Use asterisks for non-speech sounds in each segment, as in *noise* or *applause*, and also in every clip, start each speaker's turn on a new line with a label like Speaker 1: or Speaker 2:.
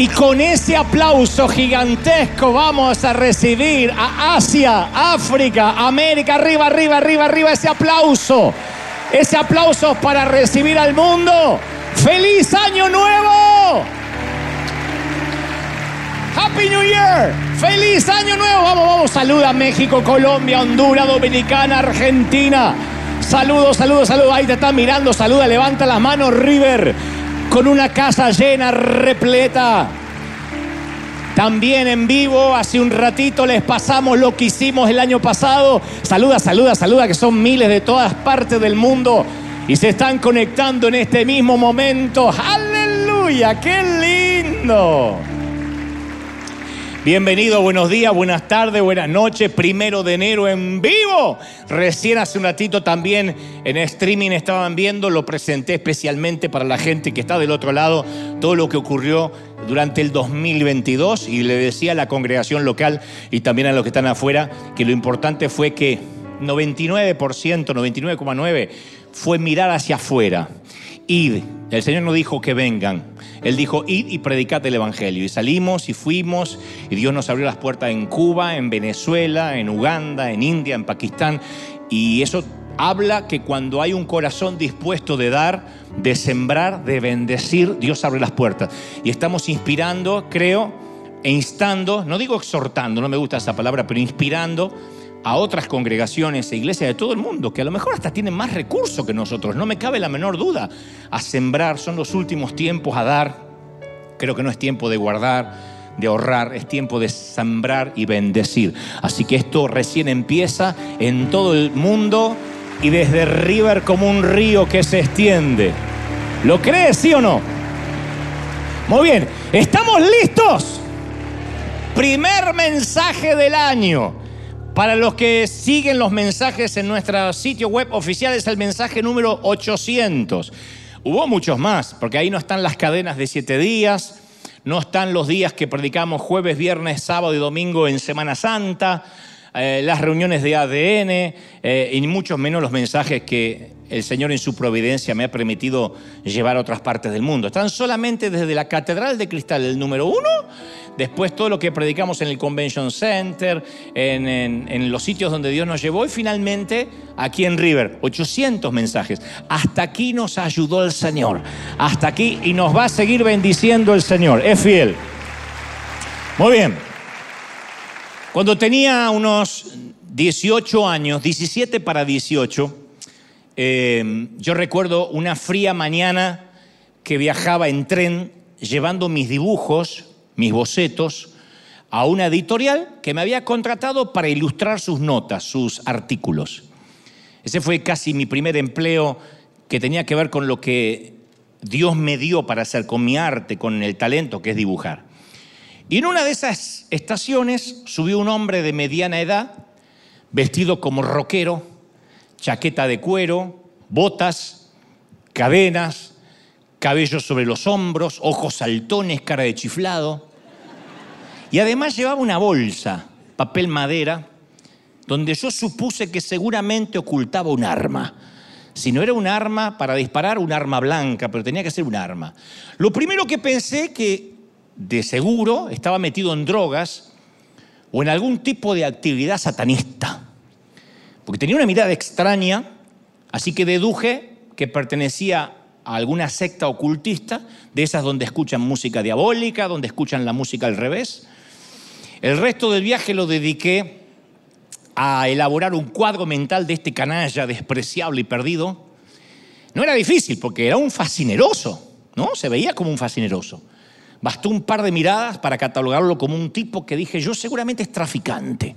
Speaker 1: Y con ese aplauso gigantesco vamos a recibir a Asia, África, América, arriba, arriba, arriba, arriba, ese aplauso. Ese aplauso para recibir al mundo. ¡Feliz Año Nuevo! Happy New Year. Feliz Año Nuevo. Vamos, vamos. Saluda a México, Colombia, Honduras, Dominicana, Argentina. Saludos, saludos, saludos. Ahí te están mirando. Saluda, levanta las manos, River. Con una casa llena, repleta. También en vivo, hace un ratito les pasamos lo que hicimos el año pasado. Saluda, saluda, saluda, que son miles de todas partes del mundo y se están conectando en este mismo momento. ¡Aleluya! ¡Qué lindo! Bienvenido, buenos días, buenas tardes, buenas noches. Primero de enero en vivo. Recién hace un ratito también en streaming estaban viendo, lo presenté especialmente para la gente que está del otro lado, todo lo que ocurrió durante el 2022 y le decía a la congregación local y también a los que están afuera que lo importante fue que 99%, 99,9% fue mirar hacia afuera. Id. El Señor no dijo que vengan. Él dijo, id y predicad el Evangelio. Y salimos y fuimos y Dios nos abrió las puertas en Cuba, en Venezuela, en Uganda, en India, en Pakistán. Y eso habla que cuando hay un corazón dispuesto de dar, de sembrar, de bendecir, Dios abre las puertas. Y estamos inspirando, creo, e instando, no digo exhortando, no me gusta esa palabra, pero inspirando a otras congregaciones e iglesias de todo el mundo, que a lo mejor hasta tienen más recursos que nosotros, no me cabe la menor duda, a sembrar, son los últimos tiempos a dar. Creo que no es tiempo de guardar, de ahorrar, es tiempo de sembrar y bendecir. Así que esto recién empieza en todo el mundo y desde River como un río que se extiende. ¿Lo crees, sí o no? Muy bien, ¿estamos listos? Primer mensaje del año. Para los que siguen los mensajes en nuestro sitio web oficial es el mensaje número 800. Hubo muchos más, porque ahí no están las cadenas de siete días, no están los días que predicamos jueves, viernes, sábado y domingo en Semana Santa, eh, las reuniones de ADN eh, y muchos menos los mensajes que el Señor en su providencia me ha permitido llevar a otras partes del mundo. Están solamente desde la Catedral de Cristal, el número uno, después todo lo que predicamos en el Convention Center, en, los sitios donde Dios nos llevó y finalmente aquí en River, 800 mensajes. Hasta aquí nos ayudó el Señor, hasta aquí y nos va a seguir bendiciendo el Señor, es fiel. Muy bien. Cuando tenía unos 18 años, 17 para 18, eh, yo recuerdo una fría mañana que viajaba en tren llevando mis dibujos, mis bocetos, a una editorial que me había contratado para ilustrar sus notas, sus artículos. Ese fue casi mi primer empleo que tenía que ver con lo que Dios me dio para hacer, con mi arte, con el talento que es dibujar. Y en una de esas estaciones subió un hombre de mediana edad, vestido como rockero, chaqueta de cuero, botas, cadenas, cabello sobre los hombros, ojos saltones, cara de chiflado. Y además llevaba una bolsa, papel madera, donde yo supuse que seguramente ocultaba un arma. Si no era un arma para disparar, un arma blanca, pero tenía que ser un arma. Lo primero que pensé que de seguro estaba metido en drogas o en algún tipo de actividad satanista porque tenía una mirada extraña, así que deduje que pertenecía a alguna secta ocultista, de esas donde escuchan música diabólica, donde escuchan la música al revés. El resto del viaje lo dediqué a elaborar un cuadro mental de este canalla despreciable y perdido. No era difícil, porque era un fascineroso, ¿no? Se veía como un fascineroso. Bastó un par de miradas para catalogarlo como un tipo que dije, yo seguramente es traficante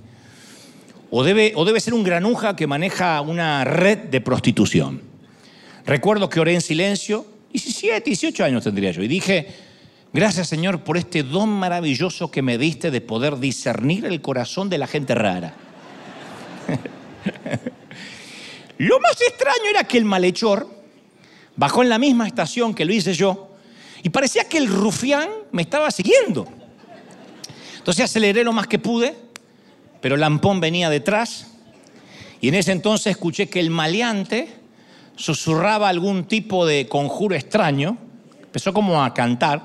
Speaker 1: o debe, o debe ser un granuja que maneja una red de prostitución. Recuerdo que oré en silencio, 17, 18 años tendría yo, y dije, gracias Señor por este don maravilloso que me diste de poder discernir el corazón de la gente rara. *laughs* Lo más extraño era que el malhechor bajó en la misma estación que lo hice yo y parecía que el rufián me estaba siguiendo. Entonces aceleré lo más que pude pero Lampón venía detrás y en ese entonces escuché que el maleante susurraba algún tipo de conjuro extraño, empezó como a cantar.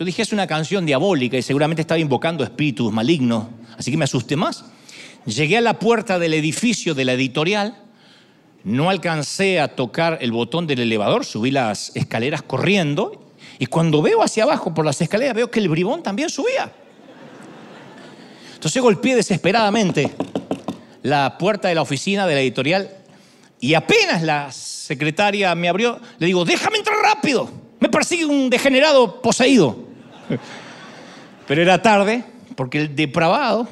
Speaker 1: Yo dije, es una canción diabólica y seguramente estaba invocando espíritus malignos, así que me asusté más. Llegué a la puerta del edificio de la editorial, no alcancé a tocar el botón del elevador, subí las escaleras corriendo y cuando veo hacia abajo por las escaleras veo que el bribón también subía. Entonces golpeé desesperadamente la puerta de la oficina de la editorial y apenas la secretaria me abrió, le digo, déjame entrar rápido, me persigue un degenerado poseído. *laughs* Pero era tarde porque el depravado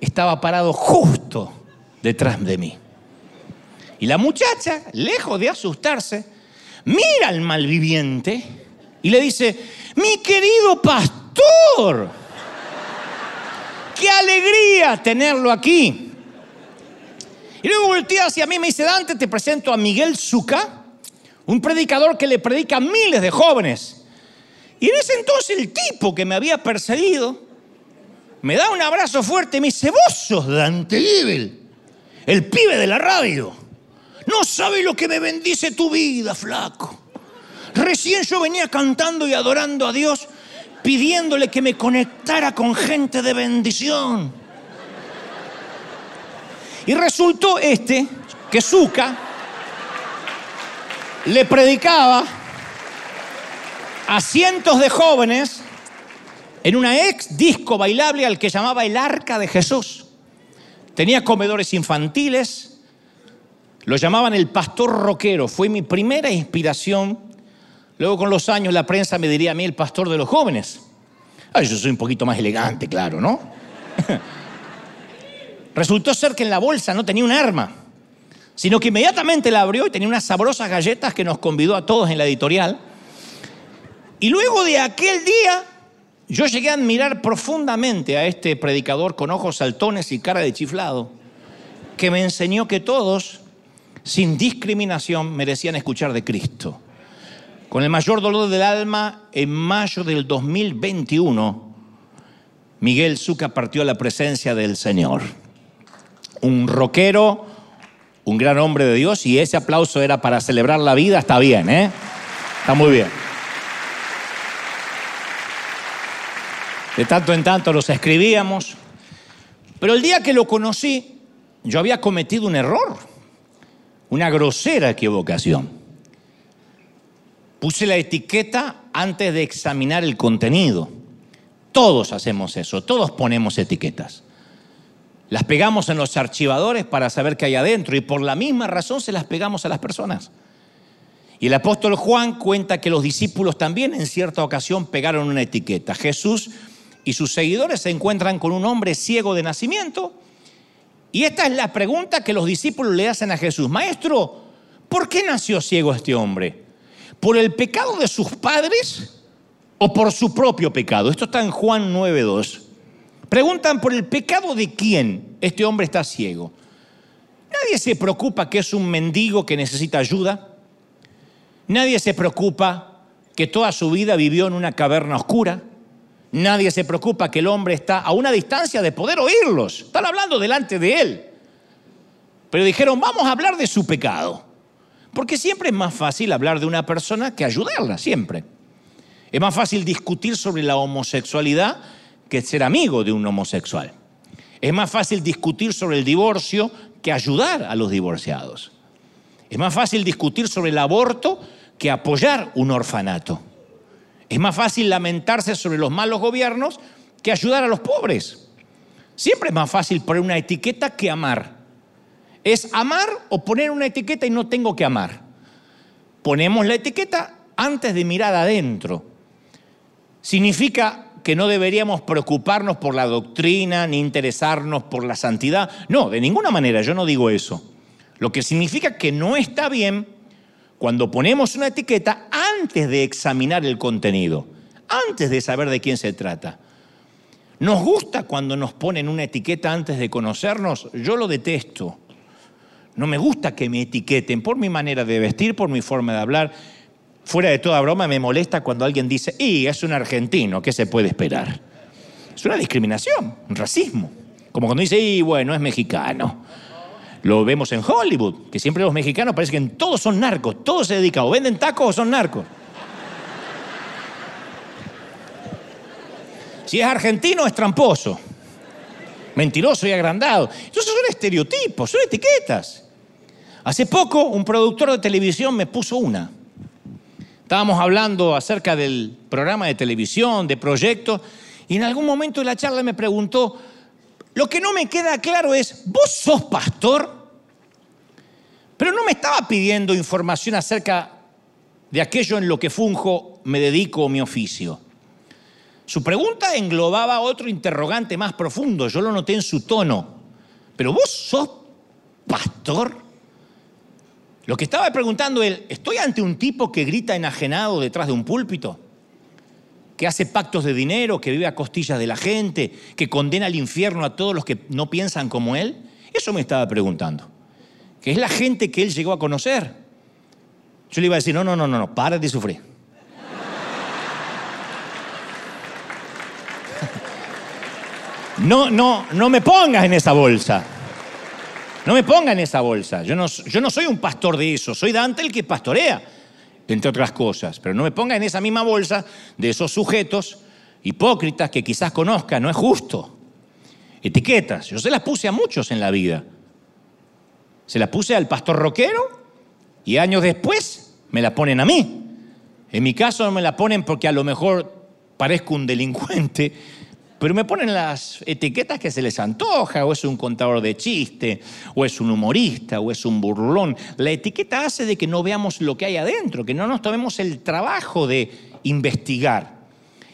Speaker 1: estaba parado justo detrás de mí. Y la muchacha, lejos de asustarse, mira al malviviente y le dice, mi querido pastor, qué alegría tenerlo aquí. Y luego voltea hacia mí y me dice, Dante, te presento a Miguel Zucca, un predicador que le predica a miles de jóvenes. Y en ese entonces el tipo que me había perseguido me da un abrazo fuerte y me dice, vos sos Dante Gebel, el pibe de la radio. No sabes lo que me bendice tu vida, flaco. Recién yo venía cantando y adorando a Dios, pidiéndole que me conectara con gente de bendición. Y resultó este, que Zuka le predicaba a cientos de jóvenes en una ex disco bailable al que llamaba el Arca de Jesús. Tenía comedores infantiles, lo llamaban el pastor rockero, fue mi primera inspiración. Luego con los años la prensa me diría a mí el pastor de los jóvenes. Ay, yo soy un poquito más elegante, claro, ¿no? *laughs* Resultó ser que en la bolsa no tenía un arma, sino que inmediatamente la abrió y tenía unas sabrosas galletas que nos convidó a todos en la editorial. Y luego de aquel día, yo llegué a admirar profundamente a este predicador con ojos saltones y cara de chiflado, que me enseñó que todos, sin discriminación, merecían escuchar de Cristo. Con el mayor dolor del alma, en mayo del 2021, Miguel Zucca partió a la presencia del Señor. Un rockero, un gran hombre de Dios, y ese aplauso era para celebrar la vida, está bien, ¿eh? Está muy bien. De tanto en tanto los escribíamos, pero el día que lo conocí, yo había cometido un error, una grosera equivocación. Puse la etiqueta antes de examinar el contenido. Todos hacemos eso, todos ponemos etiquetas. Las pegamos en los archivadores para saber qué hay adentro y por la misma razón se las pegamos a las personas. Y el apóstol Juan cuenta que los discípulos también en cierta ocasión pegaron una etiqueta. Jesús y sus seguidores se encuentran con un hombre ciego de nacimiento. Y esta es la pregunta que los discípulos le hacen a Jesús. Maestro, ¿por qué nació ciego este hombre? ¿Por el pecado de sus padres o por su propio pecado? Esto está en Juan 9.2. Preguntan por el pecado de quién este hombre está ciego. Nadie se preocupa que es un mendigo que necesita ayuda. Nadie se preocupa que toda su vida vivió en una caverna oscura. Nadie se preocupa que el hombre está a una distancia de poder oírlos. Están hablando delante de él. Pero dijeron, vamos a hablar de su pecado. Porque siempre es más fácil hablar de una persona que ayudarla, siempre. Es más fácil discutir sobre la homosexualidad que ser amigo de un homosexual. Es más fácil discutir sobre el divorcio que ayudar a los divorciados. Es más fácil discutir sobre el aborto que apoyar un orfanato. Es más fácil lamentarse sobre los malos gobiernos que ayudar a los pobres. Siempre es más fácil poner una etiqueta que amar. Es amar o poner una etiqueta y no tengo que amar. Ponemos la etiqueta antes de mirar adentro. Significa que no deberíamos preocuparnos por la doctrina ni interesarnos por la santidad. No, de ninguna manera, yo no digo eso. Lo que significa que no está bien cuando ponemos una etiqueta antes de examinar el contenido, antes de saber de quién se trata. ¿Nos gusta cuando nos ponen una etiqueta antes de conocernos? Yo lo detesto. No me gusta que me etiqueten por mi manera de vestir, por mi forma de hablar. Fuera de toda broma, me molesta cuando alguien dice, y es un argentino, ¿qué se puede esperar? Es una discriminación, un racismo. Como cuando dice, y bueno, es mexicano. Lo vemos en Hollywood, que siempre los mexicanos parece que todos son narcos, todos se dedican o venden tacos o son narcos. Si es argentino, es tramposo. Mentiroso y agrandado. Entonces son estereotipos, son etiquetas. Hace poco un productor de televisión me puso una. Estábamos hablando acerca del programa de televisión, de proyectos, y en algún momento de la charla me preguntó, lo que no me queda claro es, ¿vos sos pastor? Pero no me estaba pidiendo información acerca de aquello en lo que funjo, me dedico o mi oficio. Su pregunta englobaba otro interrogante más profundo, yo lo noté en su tono. ¿Pero vos sos pastor? Lo que estaba preguntando él, ¿estoy ante un tipo que grita enajenado detrás de un púlpito? ¿Que hace pactos de dinero, que vive a costillas de la gente, que condena al infierno a todos los que no piensan como él? Eso me estaba preguntando. Que es la gente que él llegó a conocer. Yo le iba a decir, no, no, no, no, no, para de sufrir. *laughs* No, no, no me pongas en esa bolsa. No me ponga en esa bolsa. Yo no, yo no soy un pastor de eso. Soy Dante el que pastorea, entre otras cosas. Pero no me ponga en esa misma bolsa de esos sujetos hipócritas que quizás conozca. No es justo. Etiquetas. Yo se las puse a muchos en la vida. Se las puse al pastor roquero y años después me la ponen a mí. En mi caso no me la ponen porque a lo mejor parezco un delincuente pero me ponen las etiquetas que se les antoja, o es un contador de chiste, o es un humorista, o es un burlón. La etiqueta hace de que no veamos lo que hay adentro, que no nos tomemos el trabajo de investigar.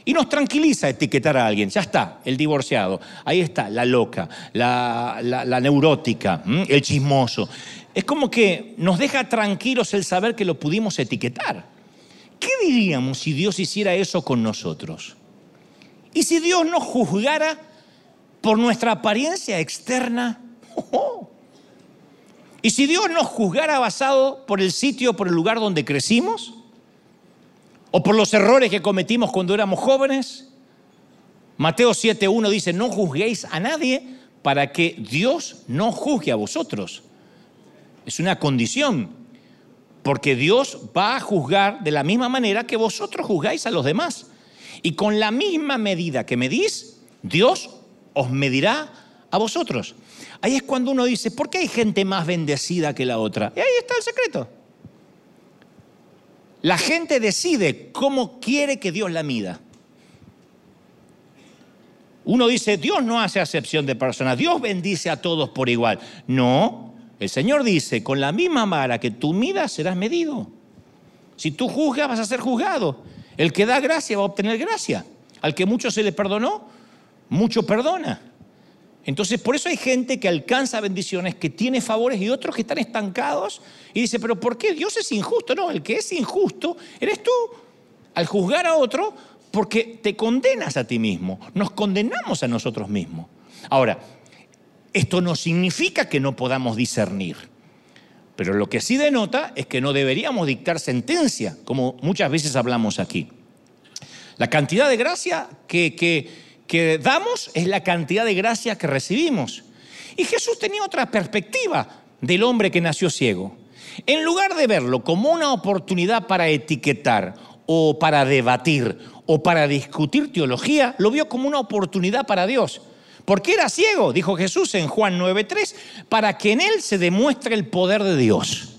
Speaker 1: Y nos tranquiliza etiquetar a alguien. Ya está, el divorciado. Ahí está, la loca, la, la neurótica, el chismoso. Es como que nos deja tranquilos el saber que lo pudimos etiquetar. ¿Qué diríamos si Dios hiciera eso con nosotros? ¿Y si Dios nos juzgara por nuestra apariencia externa? *laughs* ¿Y si Dios nos juzgara basado por el sitio, por el lugar donde crecimos? ¿O por los errores que cometimos cuando éramos jóvenes? Mateo 7.1 dice, no juzguéis a nadie para que Dios no juzgue a vosotros. Es una condición, porque Dios va a juzgar de la misma manera que vosotros juzgáis a los demás. Y con la misma medida que medís, Dios os medirá a vosotros. Ahí es cuando uno dice, ¿por qué hay gente más bendecida que la otra? Y ahí está el secreto. La gente decide cómo quiere que Dios la mida. Uno dice, Dios no hace acepción de personas, Dios bendice a todos por igual. No, el Señor dice, con la misma vara que tú midas serás medido. Si tú juzgas, vas a ser juzgado. El que da gracia va a obtener gracia. Al que mucho se le perdonó, mucho perdona. Entonces, por eso hay gente que alcanza bendiciones, que tiene favores y otros que están estancados y dice, pero ¿por qué Dios es injusto? No, el que es injusto eres tú. Al juzgar a otro, porque te condenas a ti mismo, nos condenamos a nosotros mismos. Ahora, esto no significa que no podamos discernir. Pero lo que sí denota es que no deberíamos dictar sentencia, como muchas veces hablamos aquí. La cantidad de gracia que, que, damos es la cantidad de gracia que recibimos. Y Jesús tenía otra perspectiva del hombre que nació ciego. En lugar de verlo como una oportunidad para etiquetar o para debatir o para discutir teología, lo vio como una oportunidad para Dios. Porque era ciego, dijo Jesús en Juan 9.3, para que en él se demuestre el poder de Dios.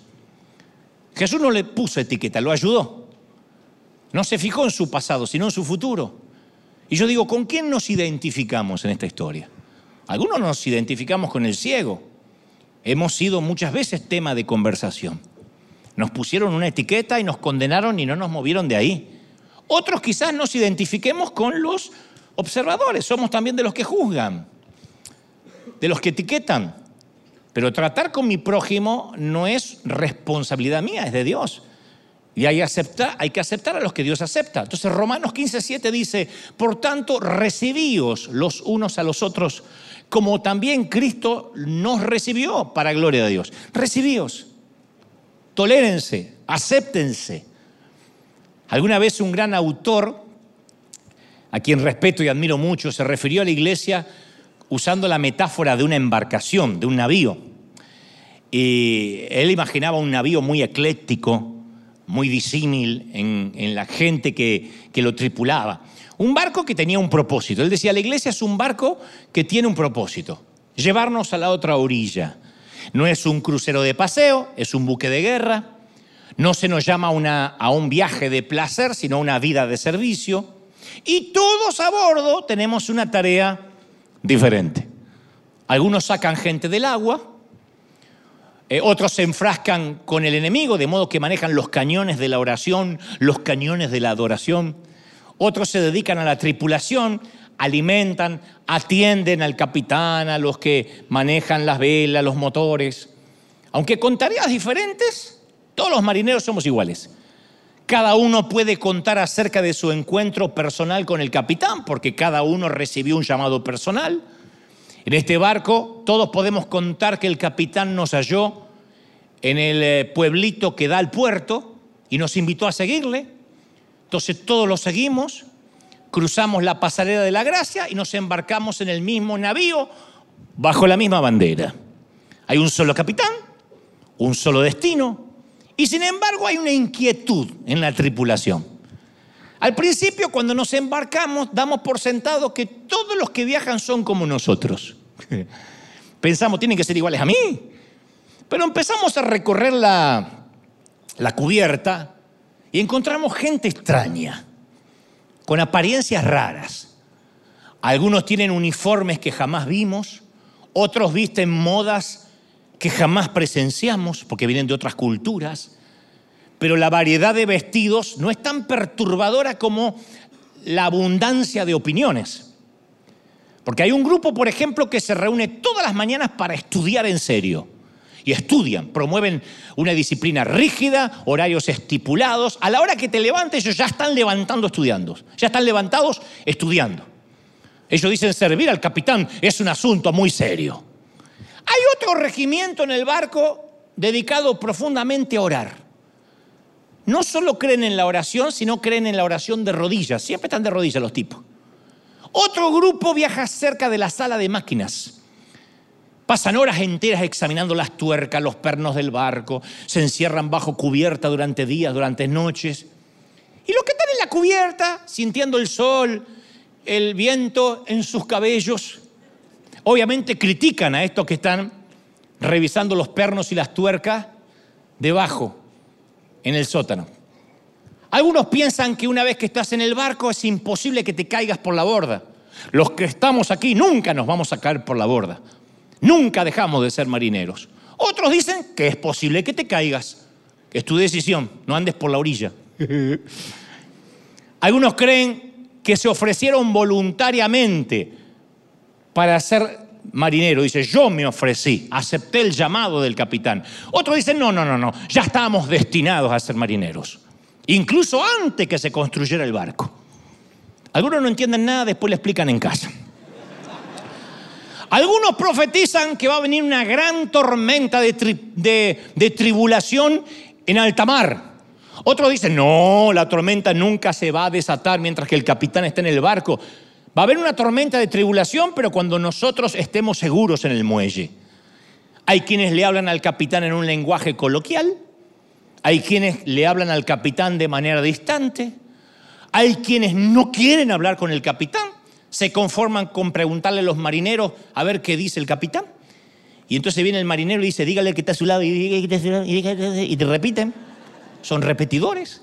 Speaker 1: Jesús no le puso etiqueta, lo ayudó. No se fijó en su pasado, sino en su futuro. Y yo digo, ¿con quién nos identificamos en esta historia? Algunos nos identificamos con el ciego. Hemos sido muchas veces tema de conversación. Nos pusieron una etiqueta y nos condenaron y no nos movieron de ahí. Otros quizás nos identifiquemos con los observadores, somos también de los que juzgan, de los que etiquetan. Pero tratar con mi prójimo no es responsabilidad mía, es de Dios. Y hay, hay que aceptar a los que Dios acepta. Entonces Romanos 15:7 dice, por tanto, recibíos los unos a los otros, como también Cristo nos recibió para gloria de Dios. Recibíos, tolérense, acéptense. Alguna vez un gran autor a quien respeto y admiro mucho, se refirió a la iglesia usando la metáfora de una embarcación, de un navío. Y él imaginaba un navío muy ecléctico, muy disímil en, la gente que, que lo tripulaba. Un barco que tenía un propósito. Él decía, la iglesia es un barco que tiene un propósito, llevarnos a la otra orilla. No es un crucero de paseo, es un buque de guerra. No se nos llama una, a un viaje de placer, sino una vida de servicio. Y todos a bordo tenemos una tarea diferente. Algunos sacan gente del agua, eh, otros se enfrascan con el enemigo, de modo que manejan los cañones de la oración, los cañones de la adoración. Otros se dedican a la tripulación, alimentan, atienden al capitán, a los que manejan las velas, los motores. Aunque con tareas diferentes, todos los marineros somos iguales. Cada uno puede contar acerca de su encuentro personal con el capitán, porque cada uno recibió un llamado personal. En este barco todos podemos contar que el capitán nos halló en el eh, pueblito que da al puerto y nos invitó a seguirle. Entonces todos lo seguimos, cruzamos la pasarela de la gracia y nos embarcamos en el mismo navío bajo la misma bandera. Hay un solo capitán, un solo destino, y sin embargo hay una inquietud en la tripulación. Al principio, cuando nos embarcamos, damos por sentado que todos los que viajan son como nosotros. *laughs* Pensamos, tienen que ser iguales a mí. Pero empezamos a recorrer la, la cubierta y encontramos gente extraña, con apariencias raras. Algunos tienen uniformes que jamás vimos, otros visten modas que jamás presenciamos porque vienen de otras culturas, pero la variedad de vestidos no es tan perturbadora como la abundancia de opiniones. Porque hay un grupo, por ejemplo, que se reúne todas las mañanas para estudiar en serio. Y estudian, promueven una disciplina rígida, horarios estipulados. A la hora que te levantes, ellos ya están levantando estudiando. Ya están levantados estudiando. Ellos dicen servir al capitán es un asunto muy serio. Hay otro regimiento en el barco dedicado profundamente a orar. No solo creen en la oración, sino creen en la oración de rodillas. Siempre están de rodillas los tipos. Otro grupo viaja cerca de la sala de máquinas. Pasan horas enteras examinando las tuercas, los pernos del barco, se encierran bajo cubierta durante días, durante noches. Y los que están en la cubierta, sintiendo el sol, el viento en sus cabellos, obviamente critican a estos que están revisando los pernos y las tuercas debajo, en el sótano. Algunos piensan que una vez que estás en el barco es imposible que te caigas por la borda. Los que estamos aquí nunca nos vamos a caer por la borda. Nunca dejamos de ser marineros. Otros dicen que es posible que te caigas. Es tu decisión, no andes por la orilla. *laughs* Algunos creen que se ofrecieron voluntariamente para ser marinero. Dice, yo me ofrecí, acepté el llamado del capitán. Otro dice, no, no, no, no, ya estábamos destinados a ser marineros. Incluso antes que se construyera el barco. Algunos no entienden nada, después le explican en casa. Algunos profetizan que va a venir una gran tormenta de, de tribulación en alta mar. Otros dicen, no, la tormenta nunca se va a desatar mientras que el capitán está en el barco. Va a haber una tormenta de tribulación, pero cuando nosotros estemos seguros en el muelle. Hay quienes le hablan al capitán en un lenguaje coloquial, hay quienes le hablan al capitán de manera distante, hay quienes no quieren hablar con el capitán, se conforman con preguntarle a los marineros a ver qué dice el capitán. Y entonces viene el marinero y dice, dígale que está a su lado y, y te repiten. Son repetidores.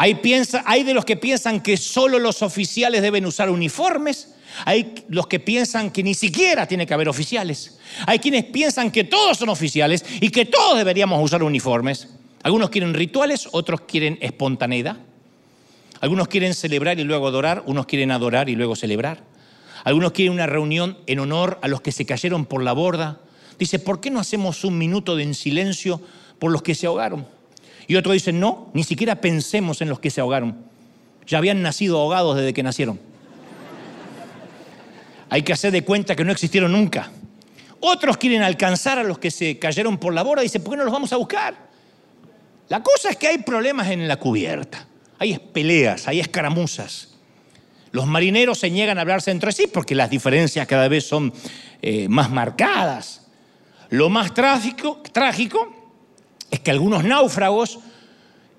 Speaker 1: Hay, de los que piensan que solo los oficiales deben usar uniformes. Hay los que piensan que ni siquiera tiene que haber oficiales. Hay quienes piensan que todos son oficiales y que todos deberíamos usar uniformes. Algunos quieren rituales, otros quieren espontaneidad. Algunos quieren celebrar y luego adorar, unos quieren adorar y luego celebrar. Algunos quieren una reunión en honor a los que se cayeron por la borda. Dice, ¿por qué no hacemos un minuto de silencio por los que se ahogaron? Y otro dice, no, ni siquiera pensemos en los que se ahogaron. Ya habían nacido ahogados desde que nacieron. Hay que hacer de cuenta que no existieron nunca. Otros quieren alcanzar a los que se cayeron por la borda y dicen, ¿por qué no los vamos a buscar? La cosa es que hay problemas en la cubierta. Hay peleas, hay escaramuzas. Los marineros se niegan a hablarse entre sí porque las diferencias cada vez son eh, más marcadas. Lo más trágico, trágico es que algunos náufragos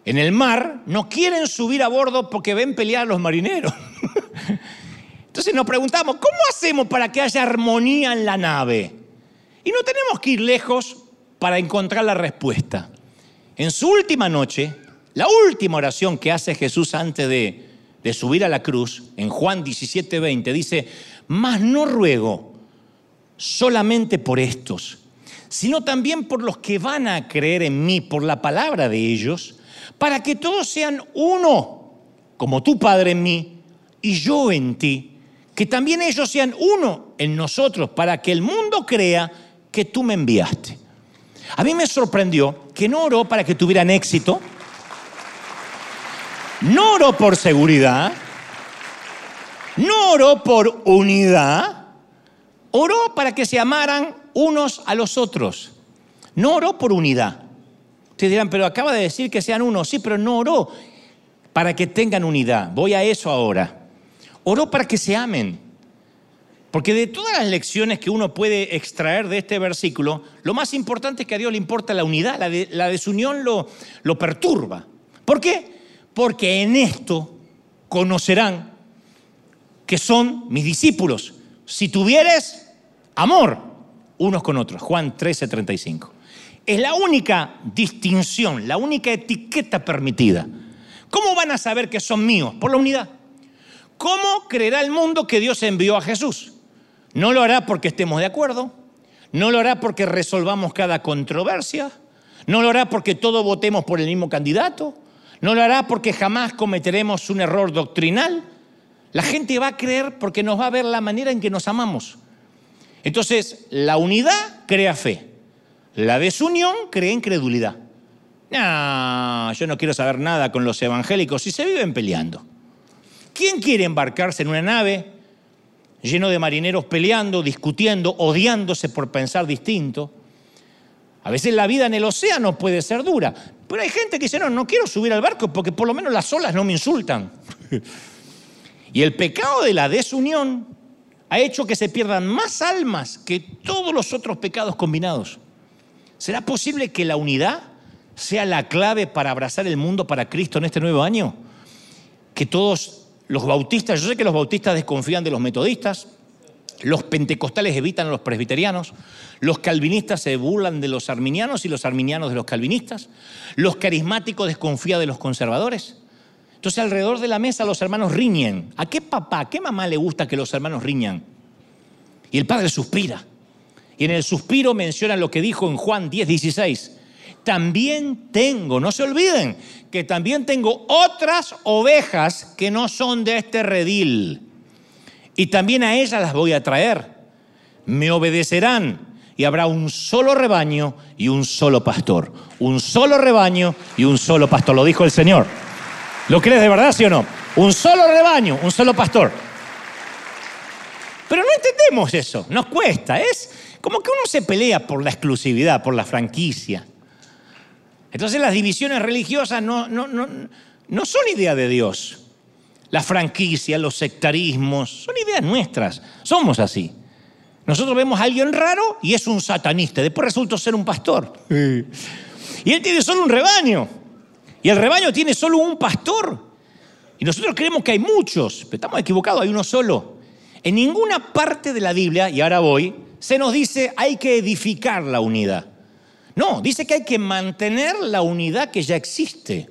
Speaker 1: en el mar no quieren subir a bordo porque ven pelear a los marineros. *laughs* Entonces nos preguntamos, ¿cómo hacemos para que haya armonía en la nave? Y no tenemos que ir lejos para encontrar la respuesta. En su última noche, la última oración que hace Jesús antes de, de subir a la cruz, en Juan 17:20, dice, mas no ruego solamente por estos, sino también por los que van a creer en mí por la palabra de ellos, para que todos sean uno, como tu Padre en mí y yo en ti, que también ellos sean uno en nosotros, para que el mundo crea que tú me enviaste. A mí me sorprendió que no oró para que tuvieran éxito, no oró por seguridad, no oró por unidad, oró para que se amaran unos a los otros. No oró por unidad. Ustedes dirán, pero acaba de decir que sean uno. Sí, pero no oró para que tengan unidad. Voy a eso ahora. Oró para que se amen. Porque de todas las lecciones que uno puede extraer de este versículo, lo más importante es que a Dios le importa la unidad, la, desunión lo, lo perturba. ¿Por qué? Porque en esto conocerán que son mis discípulos. Si tuvieres amor unos con otros. Juan 13, 35. Es la única distinción, la única etiqueta permitida. ¿Cómo van a saber que son míos? Por la unidad. ¿Cómo creerá el mundo que Dios envió a Jesús? No lo hará porque estemos de acuerdo, no lo hará porque resolvamos cada controversia, no lo hará porque todos votemos por el mismo candidato, no lo hará porque jamás cometeremos un error doctrinal. La gente va a creer porque nos va a ver la manera en que nos amamos. Entonces, la unidad crea fe, la desunión crea incredulidad. No, yo no quiero saber nada con los evangélicos si se viven peleando. ¿Quién quiere embarcarse en una nave lleno de marineros peleando, discutiendo, odiándose por pensar distinto. A veces la vida en el océano puede ser dura, pero hay gente que dice, no, no quiero subir al barco porque por lo menos las olas no me insultan. *laughs* y el pecado de la desunión ha hecho que se pierdan más almas que todos los otros pecados combinados. ¿Será posible que la unidad sea la clave para abrazar el mundo para Cristo en este nuevo año? Que todos los bautistas, yo sé que los bautistas desconfían de los metodistas, los pentecostales evitan a los presbiterianos, los calvinistas se burlan de los arminianos y los arminianos de los calvinistas, los carismáticos desconfían de los conservadores. Entonces alrededor de la mesa los hermanos riñen. ¿A qué papá, a qué mamá le gusta que los hermanos riñan? Y el padre suspira. Y en el suspiro menciona lo que dijo en Juan 10, 16 también tengo, no se olviden, que también tengo otras ovejas que no son de este redil. Y también a ellas las voy a traer. Me obedecerán y habrá un solo rebaño y un solo pastor. Un solo rebaño y un solo pastor, lo dijo el Señor. ¿Lo crees de verdad, sí o no? Un solo rebaño, un solo pastor. Pero no entendemos eso, nos cuesta, es como que uno se pelea por la exclusividad, por la franquicia. Entonces las divisiones religiosas no, no, no, no son idea de Dios. La franquicia, los sectarismos, son ideas nuestras. Somos así. Nosotros vemos a alguien raro y es un satanista. Después resulta ser un pastor. Y él tiene solo un rebaño. Y el rebaño tiene solo un pastor. Y nosotros creemos que hay muchos, pero estamos equivocados, hay uno solo. En ninguna parte de la Biblia, y ahora voy, se nos dice hay que edificar la unidad. No, dice que hay que mantener la unidad que ya existe.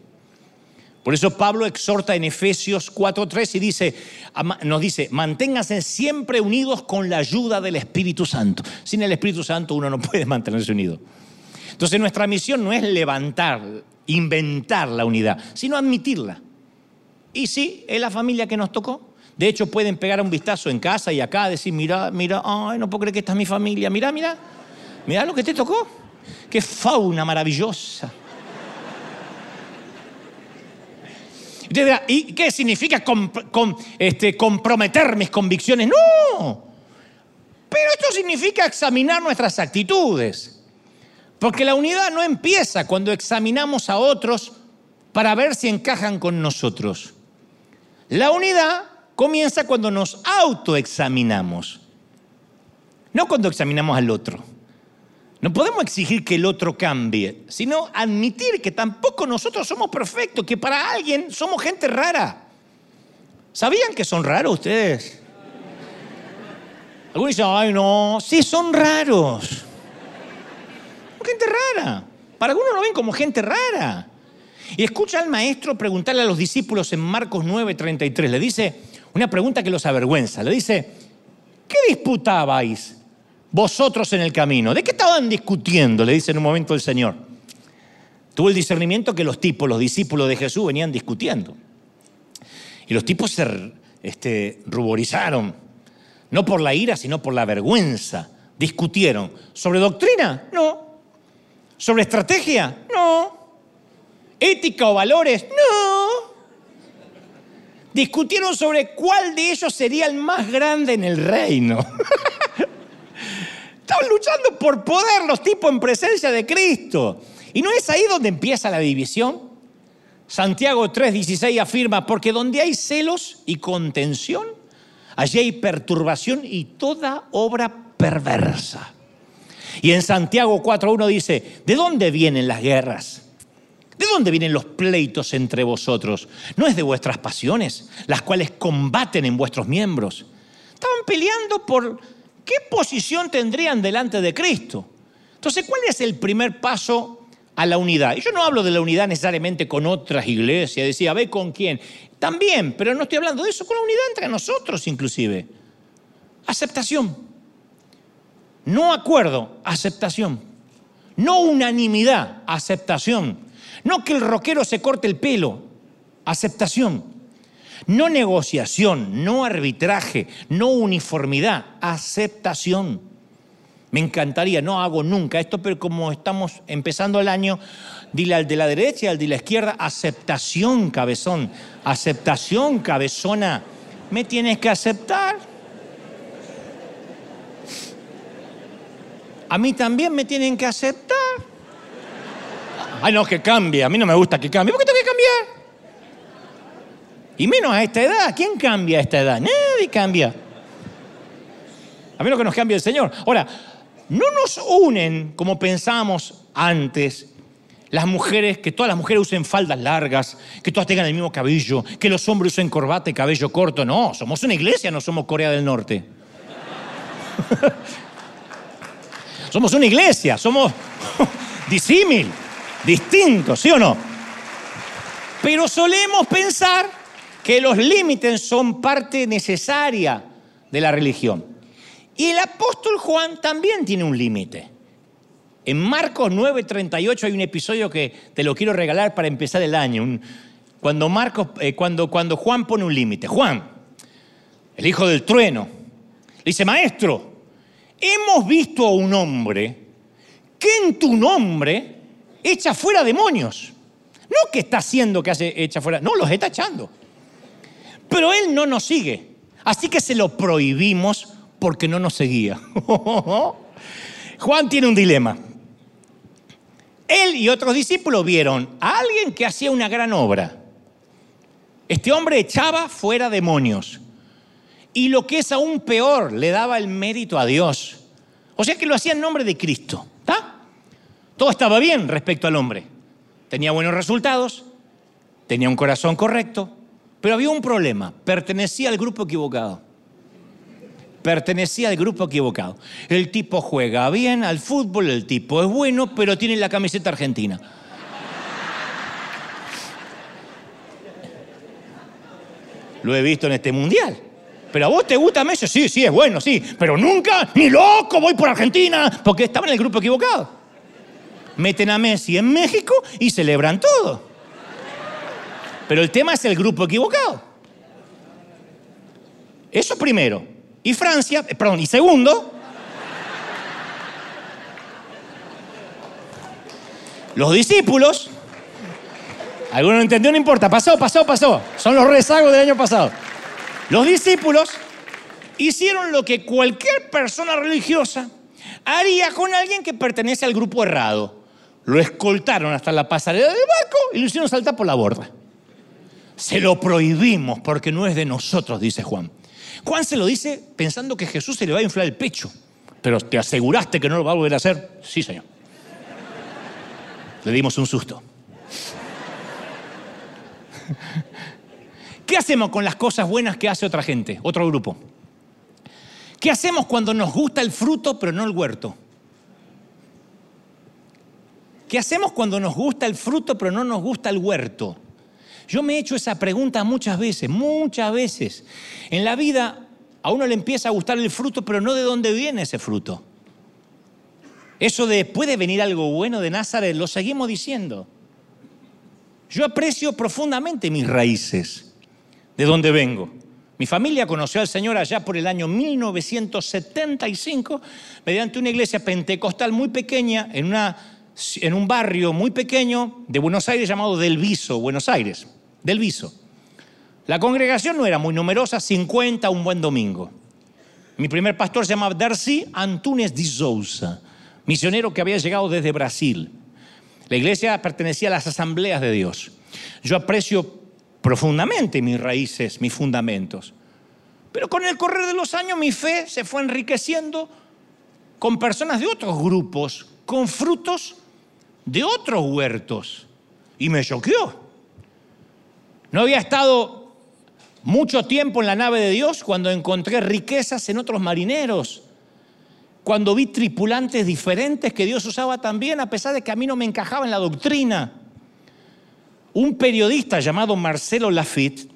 Speaker 1: Por eso Pablo exhorta en Efesios 4:3 y dice, nos dice, manténganse siempre unidos con la ayuda del Espíritu Santo. Sin el Espíritu Santo uno no puede *laughs* mantenerse unido. Entonces nuestra misión no es levantar, inventar la unidad, sino admitirla. Y sí, es la familia que nos tocó. De hecho, pueden pegar un vistazo en casa y acá, decir, mira, mira, ay, no puedo creer que esta es mi familia, mira, mira, mira lo que te tocó. Qué fauna maravillosa. ¿Y qué significa este, comprometer mis convicciones? No. Pero esto significa examinar nuestras actitudes. Porque la unidad no empieza cuando examinamos a otros para ver si encajan con nosotros. La unidad comienza cuando nos autoexaminamos, no cuando examinamos al otro. No podemos exigir que el otro cambie, sino admitir que tampoco nosotros somos perfectos, que para alguien somos gente rara. ¿Sabían que son raros ustedes? Algunos dicen, ay no, sí son raros. Gente rara. Para algunos lo ven como gente rara. Y escucha al maestro preguntarle a los discípulos en Marcos 9:33. Le dice una pregunta que los avergüenza. Le dice, ¿qué disputabais vosotros en el camino? ¿De qué estaban discutiendo? Le dice en un momento el Señor. Tuvo el discernimiento que los tipos, los discípulos de Jesús, venían discutiendo. Y los tipos se este, ruborizaron, no por la ira, sino por la vergüenza. Discutieron. ¿Sobre doctrina? No. ¿Sobre estrategia? No. ¿Ética o valores? No. Discutieron sobre cuál de ellos sería el más grande en el reino. *laughs* Estaban luchando por poder los tipos en presencia de Cristo. ¿Y no es ahí donde empieza la división? Santiago 3:16 afirma, porque donde hay celos y contención, allí hay perturbación y toda obra perversa. Y en Santiago 4.1 dice, ¿de dónde vienen las guerras? ¿De dónde vienen los pleitos entre vosotros? ¿No es de vuestras pasiones, las cuales combaten en vuestros miembros? Estaban peleando por qué posición tendrían delante de Cristo. Entonces, ¿cuál es el primer paso a la unidad. Y yo no hablo de la unidad necesariamente con otras iglesias, decía, ve con quién. También, pero no estoy hablando de eso, con la unidad entre nosotros inclusive. Aceptación. No acuerdo, aceptación. No unanimidad, aceptación. No que el rockero se corte el pelo, aceptación. No negociación, no arbitraje, no uniformidad, aceptación. Me encantaría, no hago nunca esto, pero como estamos empezando el año, dile al de la derecha y al de la izquierda, aceptación, cabezón, aceptación, cabezona. Me tienes que aceptar. A mí también me tienen que aceptar. Ay, no, que cambie. A mí no me gusta que cambie. ¿Por qué tengo que cambiar? Y menos a esta edad. ¿Quién cambia a esta edad? Nadie cambia. A menos que nos cambie el Señor. Ahora, no nos unen como pensamos antes. Las mujeres, que todas las mujeres usen faldas largas, que todas tengan el mismo cabello, que los hombres usen corbata y cabello corto. No, somos una iglesia, no somos Corea del Norte. *laughs* somos una iglesia, somos *laughs* disímil, distintos, ¿sí o no? Pero solemos pensar que los límites son parte necesaria de la religión. Y el apóstol Juan también tiene un límite. En Marcos 9:38 hay un episodio que te lo quiero regalar para empezar el año. cuando, Marcos, eh, cuando, cuando Juan pone un límite. Juan, el hijo del trueno, le dice, maestro, hemos visto a un hombre que en tu nombre echa fuera demonios. No que está haciendo que hace, echa fuera, no, los está echando. Pero él no nos sigue. Así que se lo prohibimos porque no nos seguía. *laughs* Juan tiene un dilema. Él y otros discípulos vieron a alguien que hacía una gran obra. Este hombre echaba fuera demonios. Y lo que es aún peor, le daba el mérito a Dios. O sea que lo hacía en nombre de Cristo. Todo estaba bien respecto al hombre. Tenía buenos resultados, tenía un corazón correcto, pero había un problema. Pertenecía al grupo equivocado pertenecía al grupo equivocado. El tipo juega bien al fútbol, el tipo es bueno, pero tiene la camiseta argentina. Lo he visto en este mundial. Pero a vos te gusta Messi, sí, sí, es bueno, sí. Pero nunca, ni loco, voy por Argentina, porque estaba en el grupo equivocado. Meten a Messi en México y celebran todo. Pero el tema es el grupo equivocado. Eso primero. Y Francia, eh, perdón, y segundo, los discípulos, algunos no entendió, no importa, pasó, pasó, pasó, son los rezagos del año pasado. Los discípulos hicieron lo que cualquier persona religiosa haría con alguien que pertenece al grupo errado. Lo escoltaron hasta la pasarela del barco y lo hicieron saltar por la borda. Se lo prohibimos porque no es de nosotros, dice Juan. Juan se lo dice pensando que Jesús se le va a inflar el pecho. Pero ¿te aseguraste que no lo va a volver a hacer? Sí, señor. Le dimos un susto. ¿Qué hacemos con las cosas buenas que hace otra gente, otro grupo? ¿Qué hacemos cuando nos gusta el fruto pero no el huerto? ¿Qué hacemos cuando nos gusta el fruto pero no nos gusta el huerto? Yo me he hecho esa pregunta muchas veces, muchas veces. En la vida a uno le empieza a gustar el fruto, pero no de dónde viene ese fruto. Eso de puede venir algo bueno de Nazaret, lo seguimos diciendo. Yo aprecio profundamente mis raíces, de dónde vengo. Mi familia conoció al Señor allá por el año 1975 mediante una iglesia pentecostal muy pequeña en, una, en un barrio muy pequeño de Buenos Aires llamado Del Viso, Buenos Aires, Del Viso. La congregación no era muy numerosa, 50 un buen domingo. Mi primer pastor se llamaba Darcy Antunes de Souza, misionero que había llegado desde Brasil. La iglesia pertenecía a las asambleas de Dios. Yo aprecio profundamente mis raíces, mis fundamentos. Pero con el correr de los años mi fe se fue enriqueciendo con personas de otros grupos, con frutos de otros huertos. Y me choqueó. No había estado mucho tiempo en la nave de Dios cuando encontré riquezas en otros marineros, cuando vi tripulantes diferentes que Dios usaba también, a pesar de que a mí no me encajaba en la doctrina. Un periodista llamado Marcelo Lafitte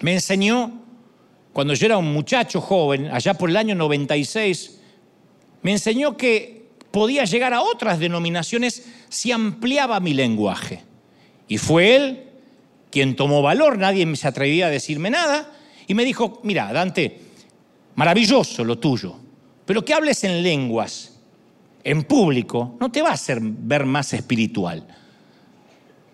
Speaker 1: me enseñó, cuando yo era un muchacho joven, allá por el año 96, me enseñó que podía llegar a otras denominaciones si ampliaba mi lenguaje. Y fue él quien tomó valor, nadie se atrevía a decirme nada, y me dijo, mira, Dante, maravilloso lo tuyo, pero que hables en lenguas, en público, no te va a hacer ver más espiritual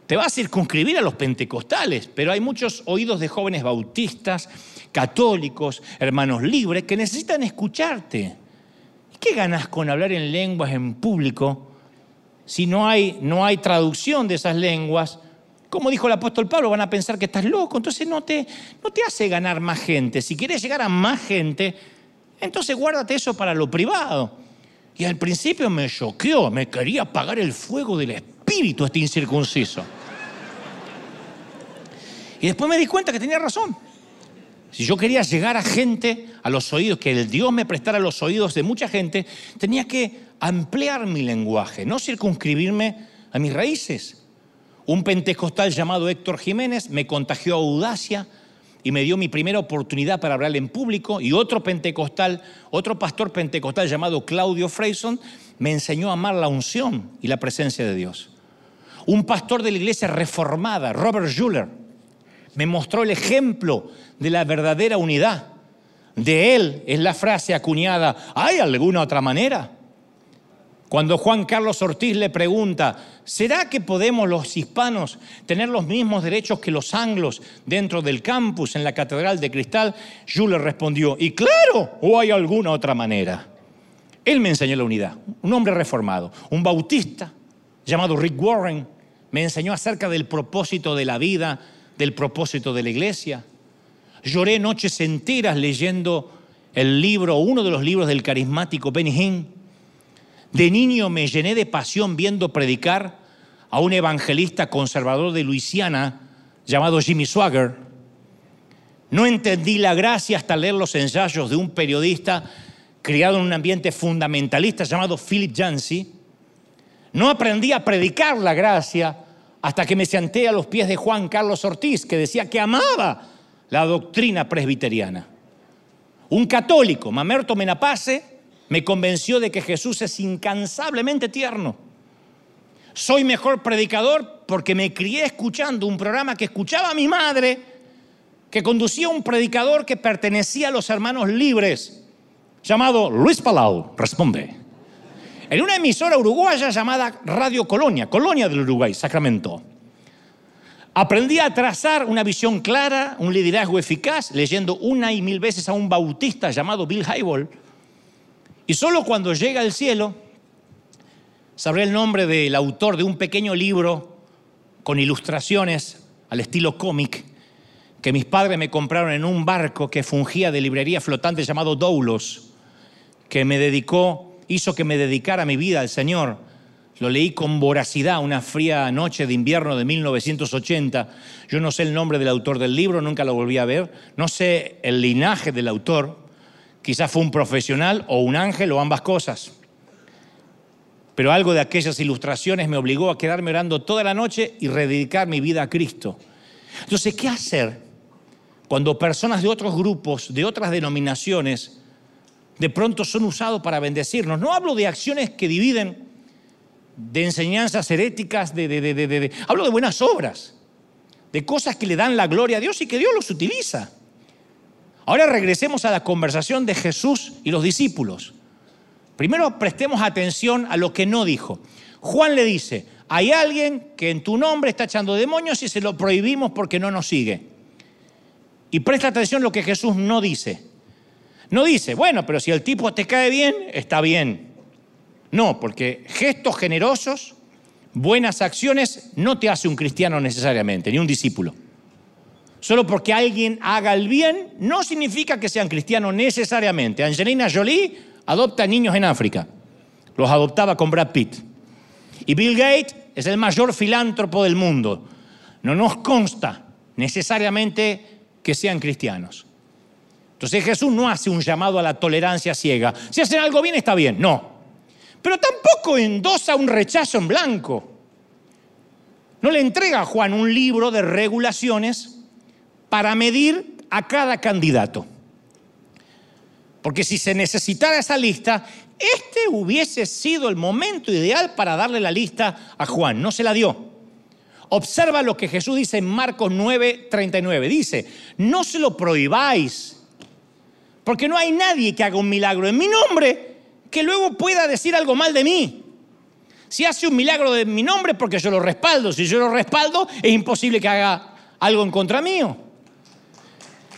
Speaker 1: te va a circunscribir a los pentecostales, pero hay muchos oídos de jóvenes bautistas, católicos, hermanos libres, que necesitan escucharte. ¿Qué ganas con hablar en lenguas en público si no hay, no hay traducción de esas lenguas? Como dijo el apóstol Pablo, van a pensar que estás loco, entonces no te, no te hace ganar más gente. Si quieres llegar a más gente, entonces guárdate eso para lo privado. Y al principio me choqueó, me quería apagar el fuego del espíritu este incircunciso. Y después me di cuenta que tenía razón. Si yo quería llegar a gente, a los oídos, que el Dios me prestara los oídos de mucha gente, tenía que ampliar mi lenguaje, no circunscribirme a mis raíces. Un pentecostal llamado Héctor Jiménez me contagió audacia y me dio mi primera oportunidad para hablar en público y otro pentecostal, otro pastor pentecostal llamado Claudio Freyson me enseñó a amar la unción y la presencia de Dios. Un pastor de la iglesia reformada, Robert Schuller, me mostró el ejemplo de la verdadera unidad. De él es la frase acuñada, ¿hay alguna otra manera? Cuando Juan Carlos Ortiz le pregunta, ¿será que podemos los hispanos tener los mismos derechos que los anglos dentro del campus en la Catedral de Cristal? Le respondió, y claro, ¿o hay alguna otra manera? Él me enseñó la unidad, un hombre reformado, un bautista llamado Rick Warren, me enseñó acerca del propósito de la vida, del propósito de la iglesia. Lloré noches enteras leyendo el libro, uno de los libros del carismático Benny Hinn. De niño me llené de pasión viendo predicar a un evangelista conservador de Luisiana llamado Jimmy Swagger. No entendí la gracia hasta leer los ensayos de un periodista criado en un ambiente fundamentalista llamado Philip Yancey. No aprendí a predicar la gracia hasta que me senté a los pies de Juan Carlos Ortiz, que decía que amaba la doctrina presbiteriana. Un católico, Mamerto Menapace, me convenció de que Jesús es incansablemente tierno. Soy mejor predicador porque me crié escuchando un programa que escuchaba mi madre, que conducía un predicador que pertenecía a los hermanos libres, llamado Luis Palau. Responde en una emisora uruguaya llamada Radio Colonia, Colonia del Uruguay, Sacramento. Aprendí a trazar una visión clara, un liderazgo eficaz, leyendo una y mil veces a un bautista llamado Bill Hybel. Y solo cuando llega al cielo, sabré el nombre del autor de un pequeño libro con ilustraciones al estilo cómic que mis padres me compraron en un barco que fungía de librería flotante llamado Doulos que me dedicó, hizo que me dedicara mi vida al Señor. Lo leí con voracidad una fría noche de invierno de 1980. Yo no sé el nombre del autor del libro, nunca lo volví a ver. No sé el linaje del autor. Quizás fue un profesional o un ángel o ambas cosas. Pero algo de aquellas ilustraciones me obligó a quedarme orando toda la noche y rededicar mi vida a Cristo. Entonces, ¿qué hacer cuando personas de otros grupos, de otras denominaciones, de pronto son usados para bendecirnos? No hablo de acciones que dividen, de enseñanzas heréticas, de, hablo de buenas obras, de cosas que le dan la gloria a Dios y que Dios los utiliza. Ahora regresemos a la conversación de Jesús y los discípulos. Primero prestemos atención a lo que no dijo. Juan le dice, hay alguien que en tu nombre está echando demonios y se lo prohibimos porque no nos sigue. Y presta atención a lo que Jesús no dice. No dice, bueno, pero si el tipo te cae bien, está bien. No, porque gestos generosos, buenas acciones, no te hace un cristiano necesariamente, ni un discípulo. Solo porque alguien haga el bien no significa que sean cristianos necesariamente. Angelina Jolie adopta niños en África. Los adoptaba con Brad Pitt. Y Bill Gates es el mayor filántropo del mundo. No nos consta necesariamente que sean cristianos. Entonces Jesús no hace un llamado a la tolerancia ciega. Si hacen algo bien, está bien. No. Pero tampoco endosa un rechazo en blanco. No le entrega a Juan un libro de regulaciones para medir a cada candidato. Porque si se necesitara esa lista, este hubiese sido el momento ideal para darle la lista a Juan. No se la dio. Observa lo que Jesús dice en Marcos 9, 39. Dice, no se lo prohibáis, porque no hay nadie que haga un milagro en mi nombre que luego pueda decir algo mal de mí. Si hace un milagro de mi nombre, porque yo lo respaldo. Si yo lo respaldo, es imposible que haga algo en contra mío.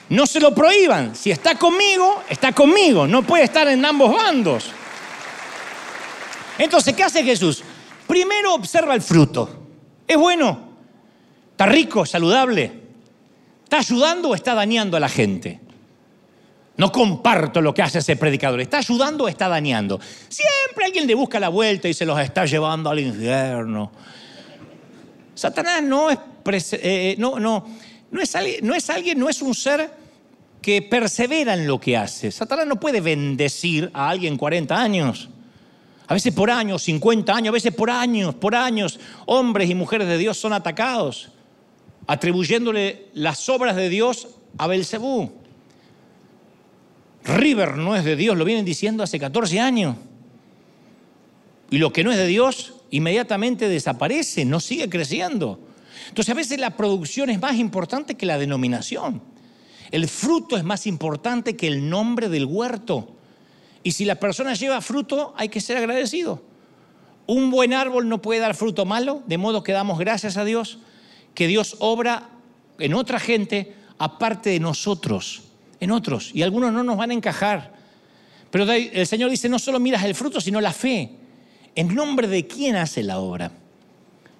Speaker 1: No se lo prohíban. Si está conmigo, está conmigo. No puede estar en ambos bandos. Entonces, ¿qué hace Jesús? Primero observa el fruto. ¿Es bueno? ¿Está rico? ¿Saludable? ¿Está ayudando o está dañando a la gente? No comparto lo que hace ese predicador. ¿Está ayudando o está dañando? Siempre alguien le busca la vuelta y se los está llevando al infierno. Satanás no es, eh, eh, no, no, no, es, no es alguien, no es un ser que persevera en lo que hace. Satanás no puede bendecir a alguien 40 años. A veces por años, 50 años, a veces por años, por años, hombres y mujeres de Dios son atacados, atribuyéndole las obras de Dios a Belcebú. River no es de Dios, lo vienen diciendo hace 14 años. Y lo que no es de Dios inmediatamente desaparece, no sigue creciendo. Entonces a veces la producción es más importante que la denominación. El fruto es más importante que el nombre del huerto. Y si la persona lleva fruto, hay que ser agradecido. Un buen árbol no puede dar fruto malo, de modo que damos gracias a Dios que Dios obra en otra gente aparte de nosotros en otros y algunos no nos van a encajar. Pero el Señor dice, no solo miras el fruto, sino la fe. ¿En nombre de quién hace la obra?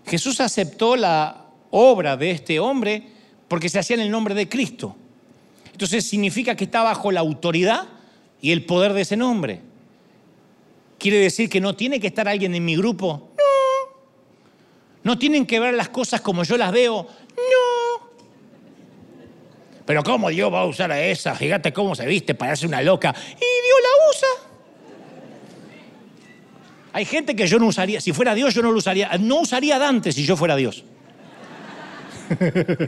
Speaker 1: Jesús aceptó la obra de este hombre porque se hacía en el nombre de Cristo. Entonces significa que está bajo la autoridad y el poder de ese nombre. ¿Quiere decir que no tiene que estar alguien en mi grupo? No. ¿No tienen que ver las cosas como yo las veo? Pero ¿cómo Dios va a usar a esa? Fíjate cómo se viste, parece una loca. Y Dios la usa. Hay gente que yo no usaría, si fuera Dios yo no lo usaría, no usaría a Dante si yo fuera Dios. *laughs*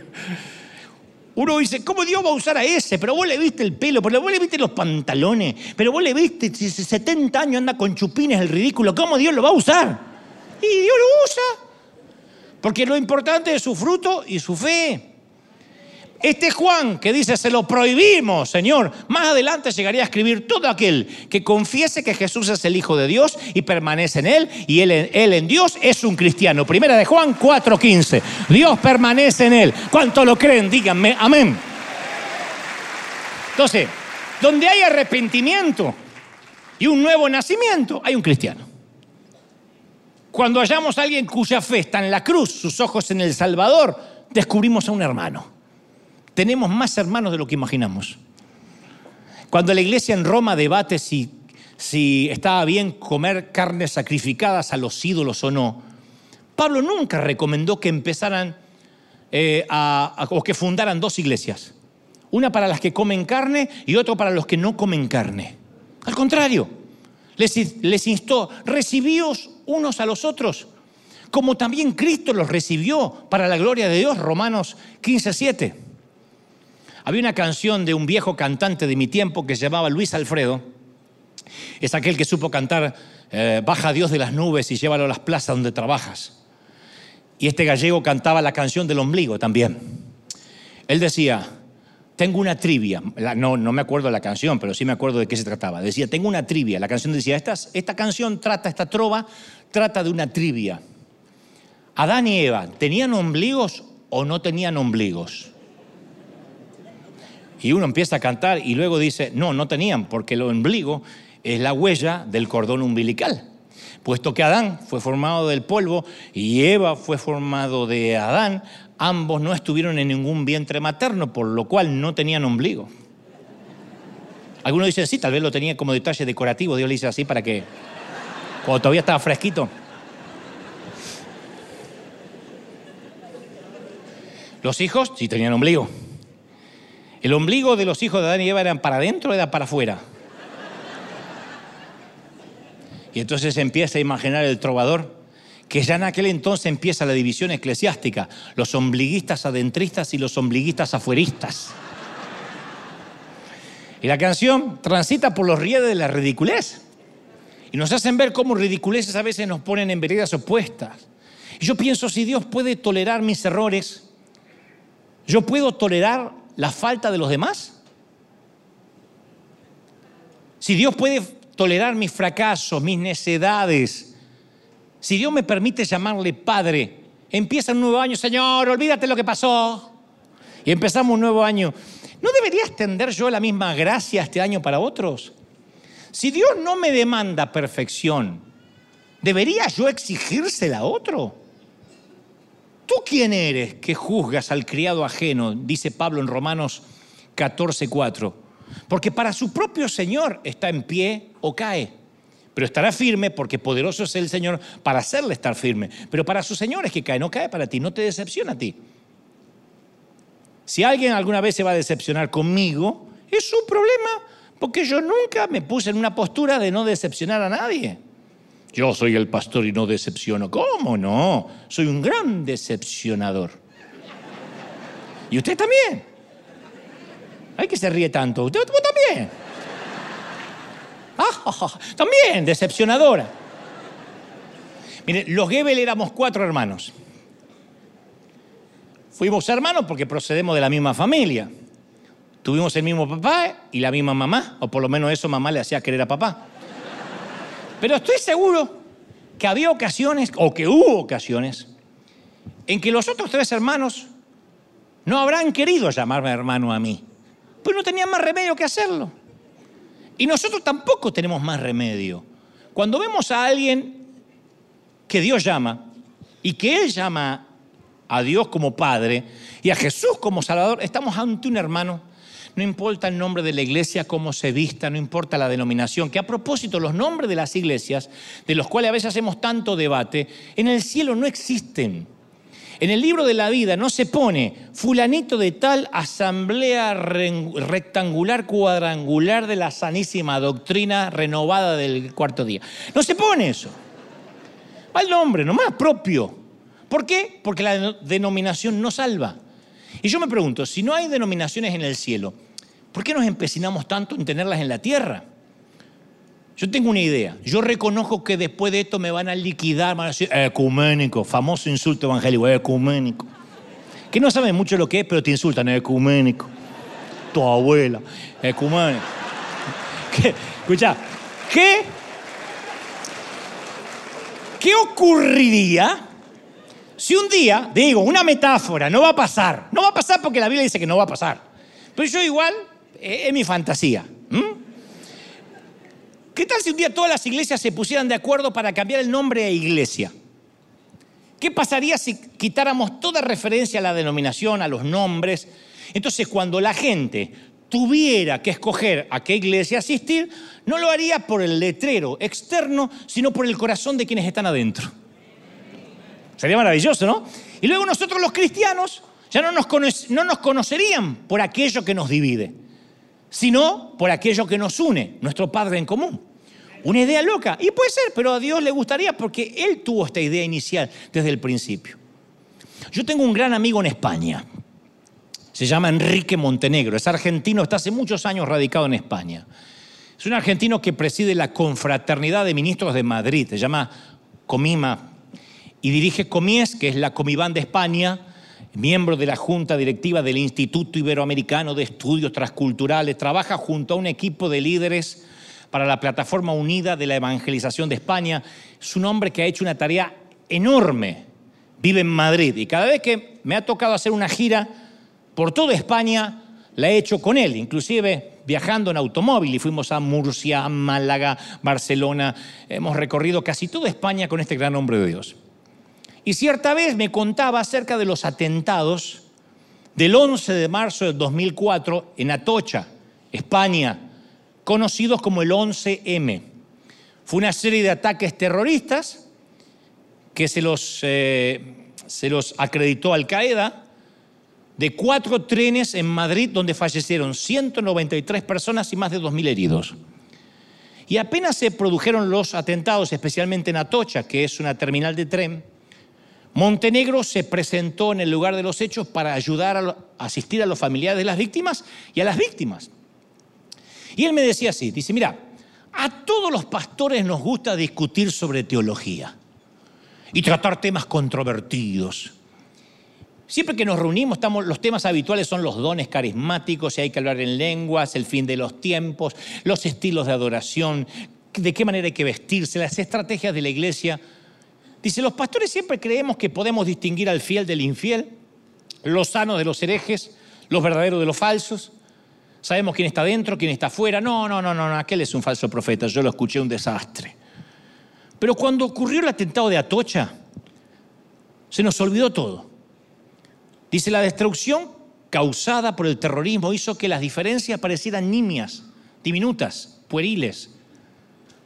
Speaker 1: Uno dice, ¿cómo Dios va a usar a ese? Pero vos le viste el pelo, pero vos le viste los pantalones, pero vos le viste, si 70 años anda con chupines, el ridículo, ¿cómo Dios lo va a usar? Y Dios lo usa. Porque lo importante es su fruto y su fe. Este Juan que dice, se lo prohibimos, Señor, más adelante llegaría a escribir todo aquel que confiese que Jesús es el Hijo de Dios y permanece en Él y Él, en Dios es un cristiano. Primera de Juan 4:15. Dios permanece en Él. ¿Cuánto lo creen? Díganme, amén. Entonces, donde hay arrepentimiento y un nuevo nacimiento, hay un cristiano. Cuando hallamos a alguien cuya fe está en la cruz, sus ojos en el Salvador, descubrimos a un hermano. Tenemos más hermanos de lo que imaginamos. Cuando la iglesia en Roma debate si estaba bien comer carnes sacrificadas a los ídolos o no, Pablo nunca recomendó que empezaran eh, o que fundaran dos iglesias. Una para las que comen carne y otra para los que no comen carne. Al contrario, les, les instó, recibíos unos a los otros, como también Cristo los recibió para la gloria de Dios, Romanos 15, 7. Había una canción de un viejo cantante de mi tiempo que se llamaba Luis Alfredo. Es aquel que supo cantar eh, Baja Dios de las nubes y llévalo a las plazas donde trabajas. Y este gallego cantaba la canción del ombligo también. Él decía, tengo una trivia. No, no me acuerdo de la canción, pero sí me acuerdo de qué se trataba. Decía, tengo una trivia. La canción decía, esta, esta canción trata, esta trova, trata de una trivia. Adán y Eva, ¿tenían ombligos o no tenían ombligos? Y uno empieza a cantar y luego dice, no, no tenían, porque el ombligo es la huella del cordón umbilical. Puesto que Adán fue formado del polvo y Eva fue formado de Adán, ambos no estuvieron en ningún vientre materno, por lo cual no tenían ombligo. Algunos dicen, sí, tal vez lo tenía como detalle decorativo, Dios le dice así para que, cuando todavía estaba fresquito. Los hijos sí tenían ombligo. El ombligo de los hijos de Adán y Eva eran para adentro o era para afuera. Y entonces empieza a imaginar el trovador que ya en aquel entonces empieza la división eclesiástica, los ombliguistas adentristas y los ombliguistas afueristas. Y la canción transita por los rieles de la ridiculez. Y nos hacen ver cómo ridiculeces a veces nos ponen en veredas opuestas. Y yo pienso, si Dios puede tolerar mis errores, yo puedo tolerar la falta de los demás? Si Dios puede tolerar mis fracasos, mis necedades, si Dios me permite llamarle Padre, empieza un nuevo año, Señor, olvídate lo que pasó. Y empezamos un nuevo año. ¿No debería extender yo la misma gracia este año para otros? Si Dios no me demanda perfección, ¿debería yo exigírsela a otro? ¿Tú quién eres que juzgas al criado ajeno? Dice Pablo en Romanos 14:4. Porque para su propio Señor está en pie o cae. Pero estará firme porque poderoso es el Señor para hacerle estar firme. Pero para su Señor es que cae, no cae para ti, no te decepciona a ti. Si alguien alguna vez se va a decepcionar conmigo, es su problema, porque yo nunca me puse en una postura de no decepcionar a nadie. Yo soy el pastor y no decepciono. ¿Cómo no? Soy un gran decepcionador. Y usted también. Hay que se ríe tanto. Usted también. Ah, también, decepcionadora. Mire, los Gebel éramos cuatro hermanos. Fuimos hermanos porque procedemos de la misma familia. Tuvimos el mismo papá y la misma mamá, o por lo menos eso mamá le hacía querer a papá. Pero estoy seguro que había ocasiones, o que hubo ocasiones, en que los otros tres hermanos no habrán querido llamarme hermano a mí, pues no tenían más remedio que hacerlo. Y nosotros tampoco tenemos más remedio. Cuando vemos a alguien que Dios llama y que Él llama a Dios como Padre y a Jesús como Salvador, estamos ante un hermano no importa el nombre de la iglesia, cómo se vista, no importa la denominación, que a propósito los nombres de las iglesias, de los cuales a veces hacemos tanto debate, en el cielo no existen. En el libro de la vida no se pone fulanito de tal asamblea rectangular cuadrangular de la sanísima doctrina renovada del cuarto día. No se pone eso. Va el nombre, nomás propio. ¿Por qué? Porque la denominación no salva. Y yo me pregunto, si no hay denominaciones en el cielo, ¿por qué nos empecinamos tanto en tenerlas en la tierra? Yo tengo una idea. Yo reconozco que después de esto me van a liquidar, van a decir ecuménico, famoso insulto evangélico, ecuménico. Que no saben mucho lo que es, pero te insultan, ecuménico. Tu abuela, ecuménico. Escucha, ¿qué? ¿Qué ocurriría si un día, digo, una metáfora, no va a pasar, no va a pasar porque la Biblia dice que no va a pasar, pero yo igual, eh, es mi fantasía. ¿Qué tal si un día todas las iglesias se pusieran de acuerdo para cambiar el nombre de iglesia? ¿Qué pasaría si quitáramos toda referencia a la denominación, a los nombres? Entonces, cuando la gente tuviera que escoger a qué iglesia asistir, no lo haría por el letrero externo, sino por el corazón de quienes están adentro. Sería maravilloso, ¿no? Y luego nosotros los cristianos ya no nos, no nos conocerían por aquello que nos divide, sino por aquello que nos une, nuestro Padre en común. Una idea loca, y puede ser, pero a Dios le gustaría porque Él tuvo esta idea inicial desde el principio. Yo tengo un gran amigo en España, se llama Enrique Montenegro, es argentino, está hace muchos años radicado en España. Es un argentino que preside la Confraternidad de Ministros de Madrid, se llama Comima, y dirige Comies, que es la Comibán de España, miembro de la Junta Directiva del Instituto Iberoamericano de Estudios Transculturales, trabaja junto a un equipo de líderes para la Plataforma Unida de la Evangelización de España. Es un hombre que ha hecho una tarea enorme, vive en Madrid y cada vez que me ha tocado hacer una gira por toda España, la he hecho con él, inclusive viajando en automóvil y fuimos a Murcia, Málaga, Barcelona, hemos recorrido casi toda España con este gran hombre de Dios. Y cierta vez me contaba acerca de los atentados del 11 de marzo del 2004 en Atocha, España, conocidos como el 11M. Fue una serie de ataques terroristas que se los, eh, se los acreditó Al Qaeda, de cuatro trenes en Madrid donde fallecieron 193 personas y más de 2.000 heridos. Y apenas se produjeron los atentados, especialmente en Atocha, que es una terminal de tren, Montenegro se presentó en el lugar de los hechos para ayudar a, asistir a los familiares de las víctimas y a las víctimas. Y él me decía así, dice, mira, a todos los pastores nos gusta discutir sobre teología y tratar temas controvertidos. Siempre que nos reunimos, los temas habituales son los dones carismáticos, si hay que hablar en lenguas, el fin de los tiempos, los estilos de adoración, de qué manera hay que vestirse, las estrategias de la iglesia. Dice, los pastores siempre creemos que podemos distinguir al fiel del infiel, los sanos de los herejes, los verdaderos de los falsos. Sabemos quién está dentro, quién está afuera. No, no, no, no, aquel es un falso profeta. Yo lo escuché un desastre. Pero cuando ocurrió el atentado de Atocha, se nos olvidó todo. Dice, la destrucción causada por el terrorismo hizo que las diferencias parecieran nimias, diminutas, pueriles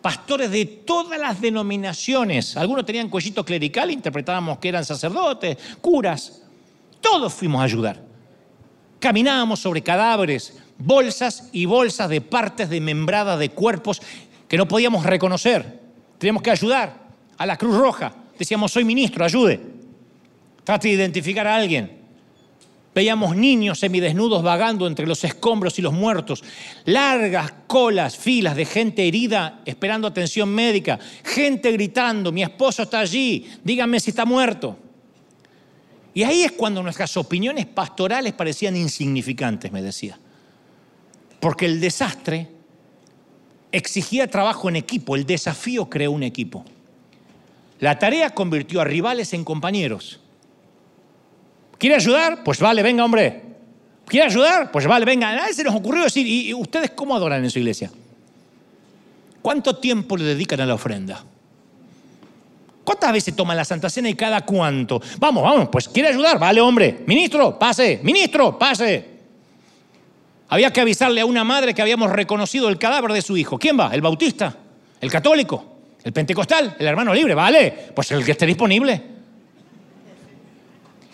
Speaker 1: pastores de todas las denominaciones. Algunos tenían cuellito clerical, interpretábamos que eran sacerdotes, curas. Todos fuimos a ayudar. Caminábamos sobre cadáveres, bolsas y bolsas de partes membradas de cuerpos que no podíamos reconocer. Teníamos que ayudar a la Cruz Roja. Decíamos, soy ministro, ayude. Trate de identificar a alguien. Veíamos niños semidesnudos vagando entre los escombros y los muertos, largas colas, filas de gente herida esperando atención médica, gente gritando, mi esposo está allí, díganme si está muerto. Y ahí es cuando nuestras opiniones pastorales parecían insignificantes, me decía. Porque el desastre exigía trabajo en equipo, el desafío creó un equipo. La tarea convirtió a rivales en compañeros ¿Quiere ayudar? Pues vale, venga, hombre. ¿Quiere ayudar? Pues vale, venga. Nadie se nos ocurrió decir, ¿y ustedes cómo adoran en su iglesia? ¿Cuánto tiempo le dedican a la ofrenda? ¿Cuántas veces toman la Santa Cena y cada cuánto? Vamos, vamos, pues quiere ayudar, vale, hombre. Ministro, pase, ministro, pase. Había que avisarle a una madre que habíamos reconocido el cadáver de su hijo. ¿Quién va? ¿El bautista? ¿El católico? ¿El pentecostal? ¿El hermano libre? Vale, pues el que esté disponible.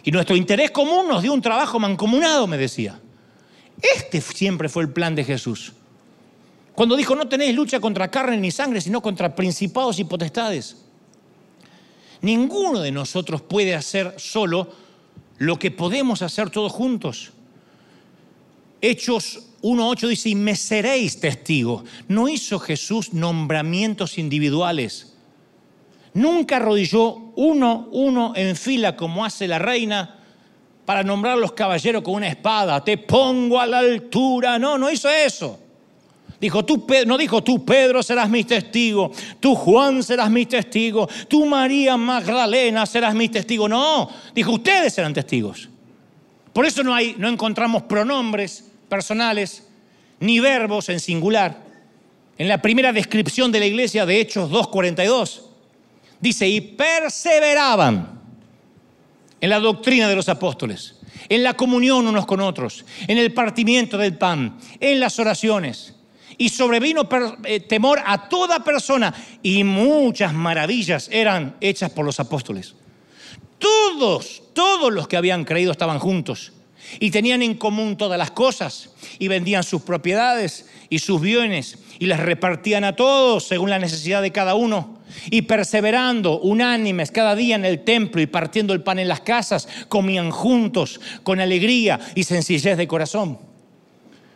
Speaker 1: Y nuestro interés común nos dio un trabajo mancomunado, me decía. Este siempre fue el plan de Jesús. Cuando dijo, no tenéis lucha contra carne ni sangre, sino contra principados y potestades. Ninguno de nosotros puede hacer solo lo que podemos hacer todos juntos. Hechos 1.8 dice, y me seréis testigos. No hizo Jesús nombramientos individuales Nunca arrodilló uno, uno en fila como hace la reina para nombrar a los caballeros con una espada. Te pongo a la altura. No, no hizo eso. Dijo, tú, no dijo, tú Pedro serás mi testigo, tú Juan serás mi testigo, tú María Magdalena serás mi testigo. No, dijo, ustedes serán testigos. Por eso no, hay, no encontramos pronombres personales ni verbos en singular. En la primera descripción de la iglesia de Hechos 2.42 Dice, y perseveraban en la doctrina de los apóstoles, en la comunión unos con otros, en el partimiento del pan, en las oraciones. Y sobrevino eh, temor a toda persona y muchas maravillas eran hechas por los apóstoles. Todos, todos los que habían creído estaban juntos y tenían en común todas las cosas y vendían sus propiedades y sus bienes y les repartían a todos según la necesidad de cada uno. Y perseverando unánimes cada día en el templo y partiendo el pan en las casas, comían juntos con alegría y sencillez de corazón.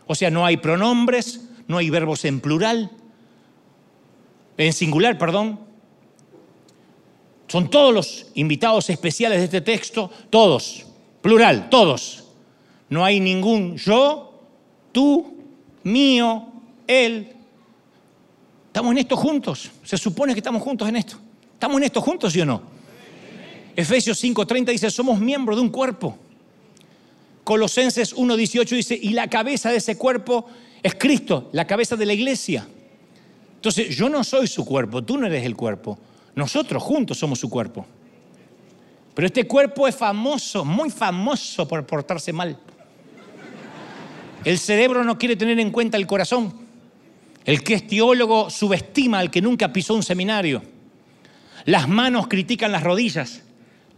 Speaker 1: O sea, no hay pronombres, no hay verbos en plural, en singular, perdón. Son todos los invitados especiales de este texto, todos, plural, todos. No hay ningún yo, tú, mío, él. Estamos en esto juntos. Se supone que estamos juntos en esto. ¿Estamos en esto juntos, sí o no? Efesios 5:30 dice, somos miembros de un cuerpo. Colosenses 1:18 dice, y la cabeza de ese cuerpo es Cristo, la cabeza de la iglesia. Entonces, yo no soy su cuerpo, tú no eres el cuerpo. Nosotros juntos somos su cuerpo. Pero este cuerpo es famoso, muy famoso por portarse mal. El cerebro no quiere tener en cuenta el corazón. El que es teólogo subestima al que nunca pisó un seminario. Las manos critican las rodillas.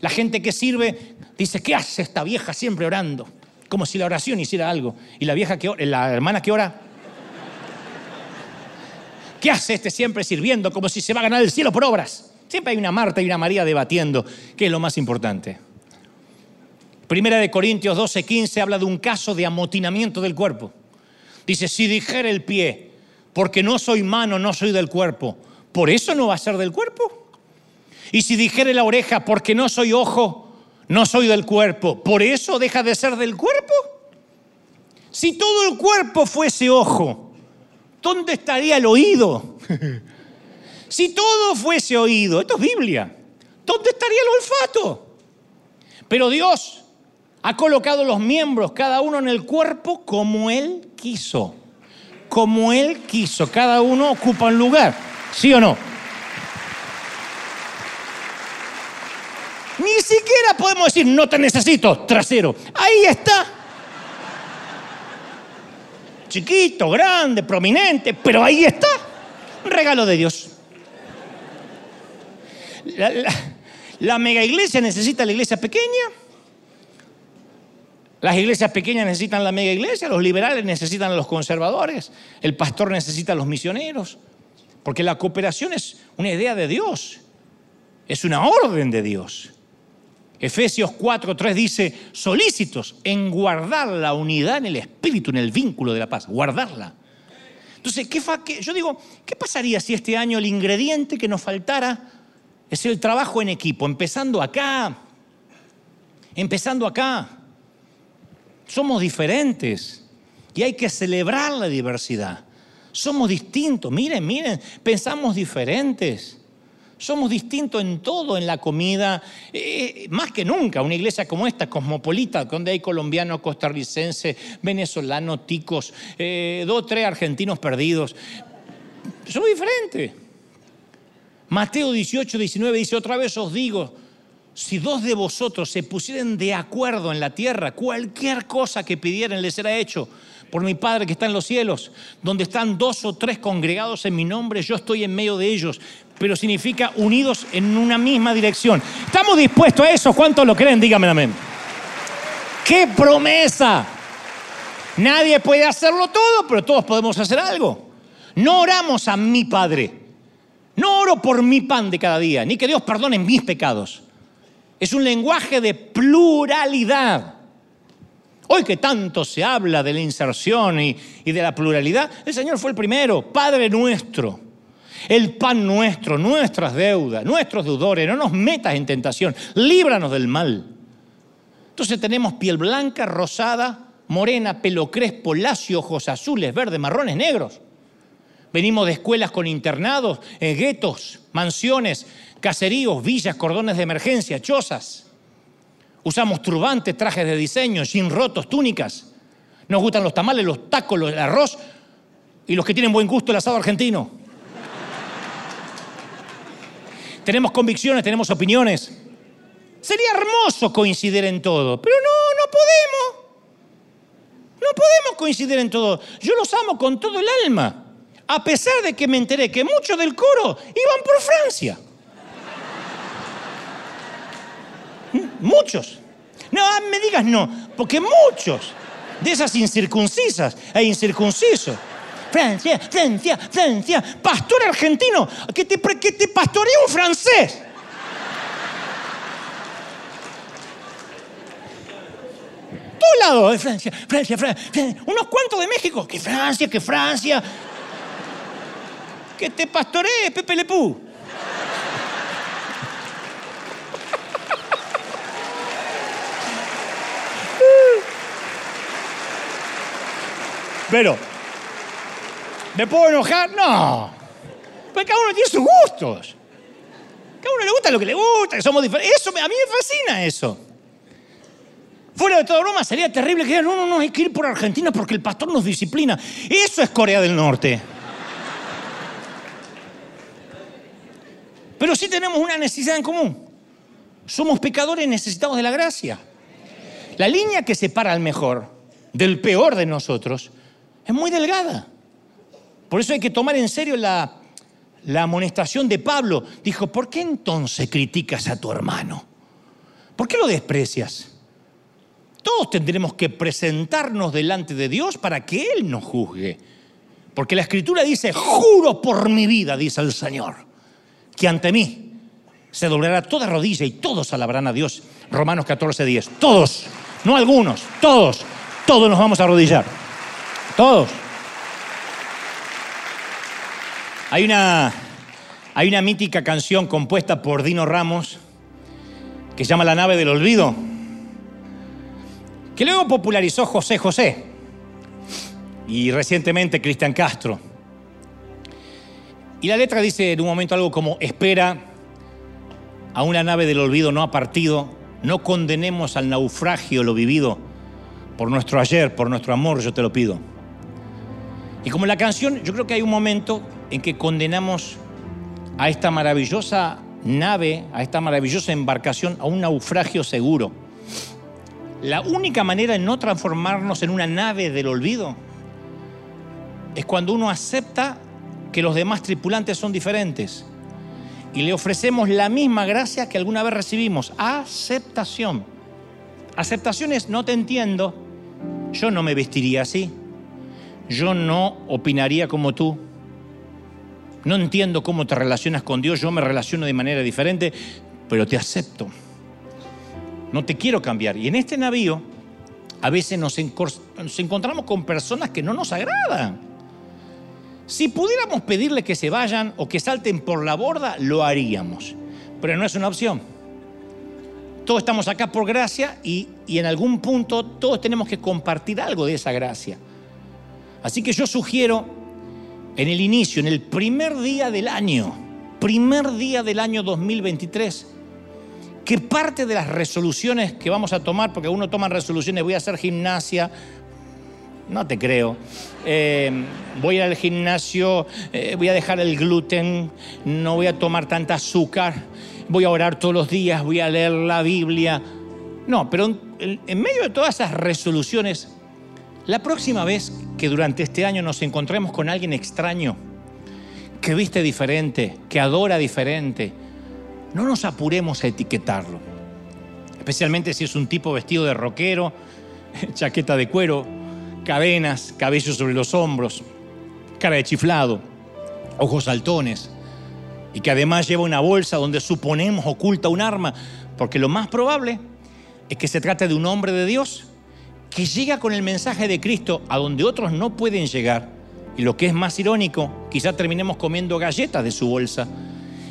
Speaker 1: La gente que sirve dice, ¿qué hace esta vieja siempre orando? Como si la oración hiciera algo. Y la vieja que ora, la hermana que ora, ¿qué hace este siempre sirviendo? Como si se va a ganar el cielo por obras. Siempre hay una Marta y una María debatiendo qué es lo más importante. Primera de Corintios 12, 15 habla de un caso de amotinamiento del cuerpo. Dice, si dijera el pie, porque no soy mano, no soy del cuerpo, ¿por eso no va a ser del cuerpo? Y si dijere la oreja, porque no soy ojo, no soy del cuerpo, ¿por eso deja de ser del cuerpo? Si todo el cuerpo fuese ojo, ¿dónde estaría el oído? *laughs* si todo fuese oído, esto es Biblia, ¿dónde estaría el olfato? Pero Dios ha colocado los miembros, cada uno en el cuerpo, como Él quiso. Como Él quiso. Cada uno ocupa un lugar. ¿Sí o no? Ni siquiera podemos decir, no te necesito, trasero. Ahí está. Chiquito, grande, prominente, pero ahí está. Un regalo de Dios. La, la mega iglesia necesita la iglesia pequeña. Las iglesias pequeñas necesitan la mega iglesia, los liberales necesitan a los conservadores, el pastor necesita a los misioneros, porque la cooperación es una idea de Dios, es una orden de Dios. Efesios 4:3 dice, solícitos en guardar la unidad en el espíritu, en el vínculo de la paz, guardarla. Entonces, ¿qué, yo digo, ¿qué pasaría si este año el ingrediente que nos faltara es el trabajo en equipo, empezando acá, empezando acá? Somos diferentes y hay que celebrar la diversidad. Somos distintos. Miren, miren, pensamos diferentes. Somos distintos en todo, en la comida, eh, más que nunca. Una iglesia como esta, cosmopolita, donde hay colombianos, costarricenses, venezolanos, ticos, eh, dos o tres argentinos perdidos. Somos diferentes. Mateo 18, 19 dice, otra vez os digo, si dos de vosotros se pusieran de acuerdo en la tierra, cualquier cosa que pidieran les será hecho por mi Padre que está en los cielos, donde están dos o tres congregados en mi nombre, yo estoy en medio de ellos, pero significa unidos en una misma dirección. ¿Estamos dispuestos a eso? ¿Cuántos lo creen? Dígame amén. ¡Qué promesa! Nadie puede hacerlo todo, pero todos podemos hacer algo. No oramos a mi Padre. No oro por mi pan de cada día, ni que Dios perdone mis pecados. Es un lenguaje de pluralidad. Hoy que tanto se habla de la inserción y, de la pluralidad, el Señor fue el primero, Padre nuestro. El pan nuestro, nuestras deudas, nuestros deudores, no nos metas en tentación, líbranos del mal. Entonces tenemos piel blanca, rosada, morena, pelo crespo, lacio, ojos azules, verdes, marrones, negros. Venimos de escuelas con internados, en guetos, mansiones, caseríos, villas, cordones de emergencia, chozas. Usamos turbantes, trajes de diseño, sin rotos, túnicas. Nos gustan los tamales, los tacos, el arroz y los que tienen buen gusto el asado argentino. tenemos convicciones, tenemos opiniones. Sería hermoso coincidir en todo, pero no, no coincidir en todo. Yo los amo con todo el alma. A pesar de que me enteré que muchos del coro iban por Francia. Muchos. No, ah, me digas no, porque muchos de esas incircuncisas e incircuncisos. Francia, Francia, Francia, pastor argentino, que te, que te pastorea un francés. Todo lado de Francia, Francia, Francia, unos cuantos de México, que Francia, que Francia. Que te pastoree Pepe Lepú. Pero, ¿me puedo enojar? No. Porque cada uno tiene sus gustos. Cada uno le gusta lo que le gusta, que somos diferentes. Eso, a mí me fascina eso. Fuera de toda broma, sería terrible que digan, no, no, no, hay que ir por Argentina porque el pastor nos disciplina. Eso es Corea del Norte. Pero sí tenemos una necesidad en común. Somos pecadores necesitados de la gracia. La línea que separa al mejor del peor de nosotros es muy delgada. Por eso hay que tomar en serio la, la amonestación de Pablo. Dijo, ¿por qué entonces criticas a tu hermano? ¿Por qué lo desprecias? Todos tendremos que presentarnos delante de Dios para que Él nos juzgue. Porque la escritura dice, juro por mi vida, dice el Señor, que ante mí se doblará toda rodilla y todos alabarán a Dios. Romanos 14, 10. Todos, no algunos, todos, todos nos vamos a arrodillar. Todos. Hay una, hay una mítica canción compuesta por Dino Ramos que se llama La nave del olvido, que luego popularizó José José y recientemente Cristian Castro. Y la letra dice en un momento algo como, espera a una nave del olvido no ha partido, no condenemos al naufragio lo vivido, por nuestro ayer, por nuestro amor, yo te lo pido. Y como la canción, yo creo que hay un momento en que condenamos a esta maravillosa nave, a esta maravillosa embarcación, a un naufragio seguro. La única manera de no transformarnos en una nave del olvido es cuando uno acepta que los demás tripulantes son diferentes y le ofrecemos la misma gracia que alguna vez recibimos, aceptación. Aceptación es no te entiendo, yo no me vestiría así, yo no opinaría como tú. No entiendo cómo te relacionas con Dios, yo me relaciono de manera diferente, pero te acepto. No te quiero cambiar. Y en este navío a veces nos, encontramos con personas que no nos agradan. Si pudiéramos pedirle que se vayan o que salten por la borda, lo haríamos. Pero no es una opción. Todos estamos acá por gracia y, y en algún punto todos tenemos que compartir algo de esa gracia. Así que yo sugiero en el inicio, en el primer día del año, primer día del año 2023, que parte de las resoluciones que vamos a tomar, porque uno toma resoluciones, voy a hacer gimnasia, no te creo. Eh, voy al gimnasio, eh, voy a dejar el gluten, no voy a tomar tanta azúcar, voy a orar todos los días, voy a leer la Biblia. No, pero en medio de todas esas resoluciones, la próxima vez que durante este año nos encontremos con alguien extraño, que viste diferente, que adora diferente, no nos apuremos a etiquetarlo. Especialmente si es un tipo vestido de rockero, *laughs* chaqueta de cuero, cadenas, cabello sobre los hombros, cara de chiflado, ojos saltones, y que además lleva una bolsa donde suponemos oculta un arma, porque lo más probable es que se trate de un hombre de Dios que llega con el mensaje de Cristo a donde otros no pueden llegar. Y lo que es más irónico, quizá terminemos comiendo galletas de su bolsa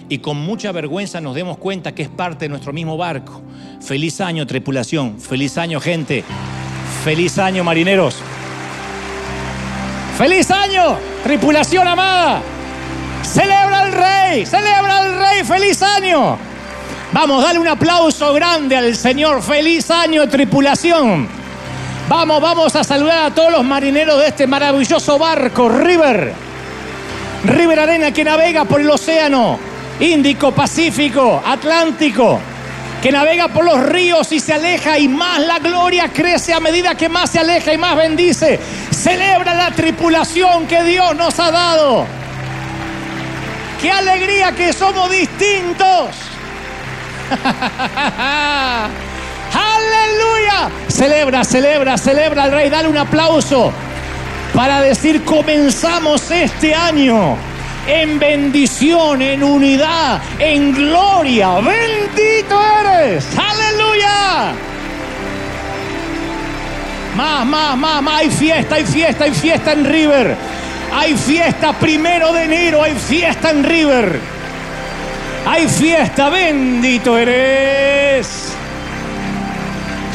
Speaker 1: y con mucha vergüenza nos demos cuenta que es parte de nuestro mismo barco. Feliz año, tripulación. Feliz año, gente. Feliz año, marineros. Feliz año, tripulación amada. Celebra al rey, celebra al rey. Feliz año. Vamos, dale un aplauso grande al Señor. Feliz año, tripulación. Vamos, vamos a saludar a todos los marineros de este maravilloso barco, River. River Arena que navega por el océano Índico, Pacífico, Atlántico. que navega por los ríos y se aleja y más la gloria crece a medida que más se aleja y más bendice. Celebra la tripulación que Dios nos ha dado. Qué alegría que somos distintos. *laughs* Aleluya. Celebra, celebra, celebra al rey. Dale un aplauso para decir comenzamos este año en bendición, en unidad, en gloria. Bendito eres. Aleluya. Más, más, más, más. Hay fiesta, hay fiesta, hay fiesta en River. Hay fiesta primero de enero, hay fiesta en River. Hay fiesta, bendito eres.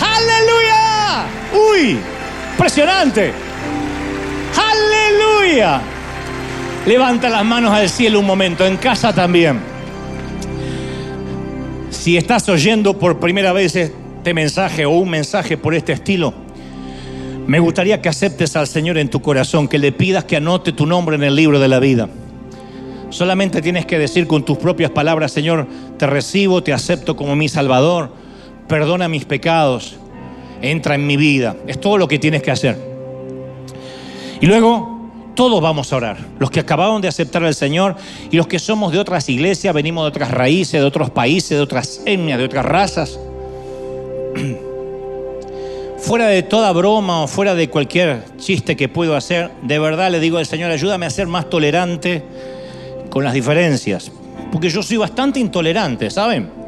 Speaker 1: Aleluya. Uy, impresionante. Aleluya. Levanta las manos al cielo un momento, en casa también. Si estás oyendo por primera vez este mensaje o un mensaje por este estilo, me gustaría que aceptes al Señor en tu corazón, que le pidas que anote tu nombre en el libro de la vida. Solamente tienes que decir con tus propias palabras, Señor, te recibo, te acepto como mi Salvador, perdona mis pecados, entra en mi vida. Es todo lo que tienes que hacer. Y luego todos vamos a orar. Los que acabaron de aceptar al Señor y los que somos de otras iglesias, venimos de otras raíces, de otros países, de otras etnias, de otras razas. *clears throat* fuera de toda broma o fuera de cualquier chiste que puedo hacer, de verdad le digo al Señor, ayúdame a ser más tolerante con las diferencias. Porque yo soy bastante intolerante, ¿saben?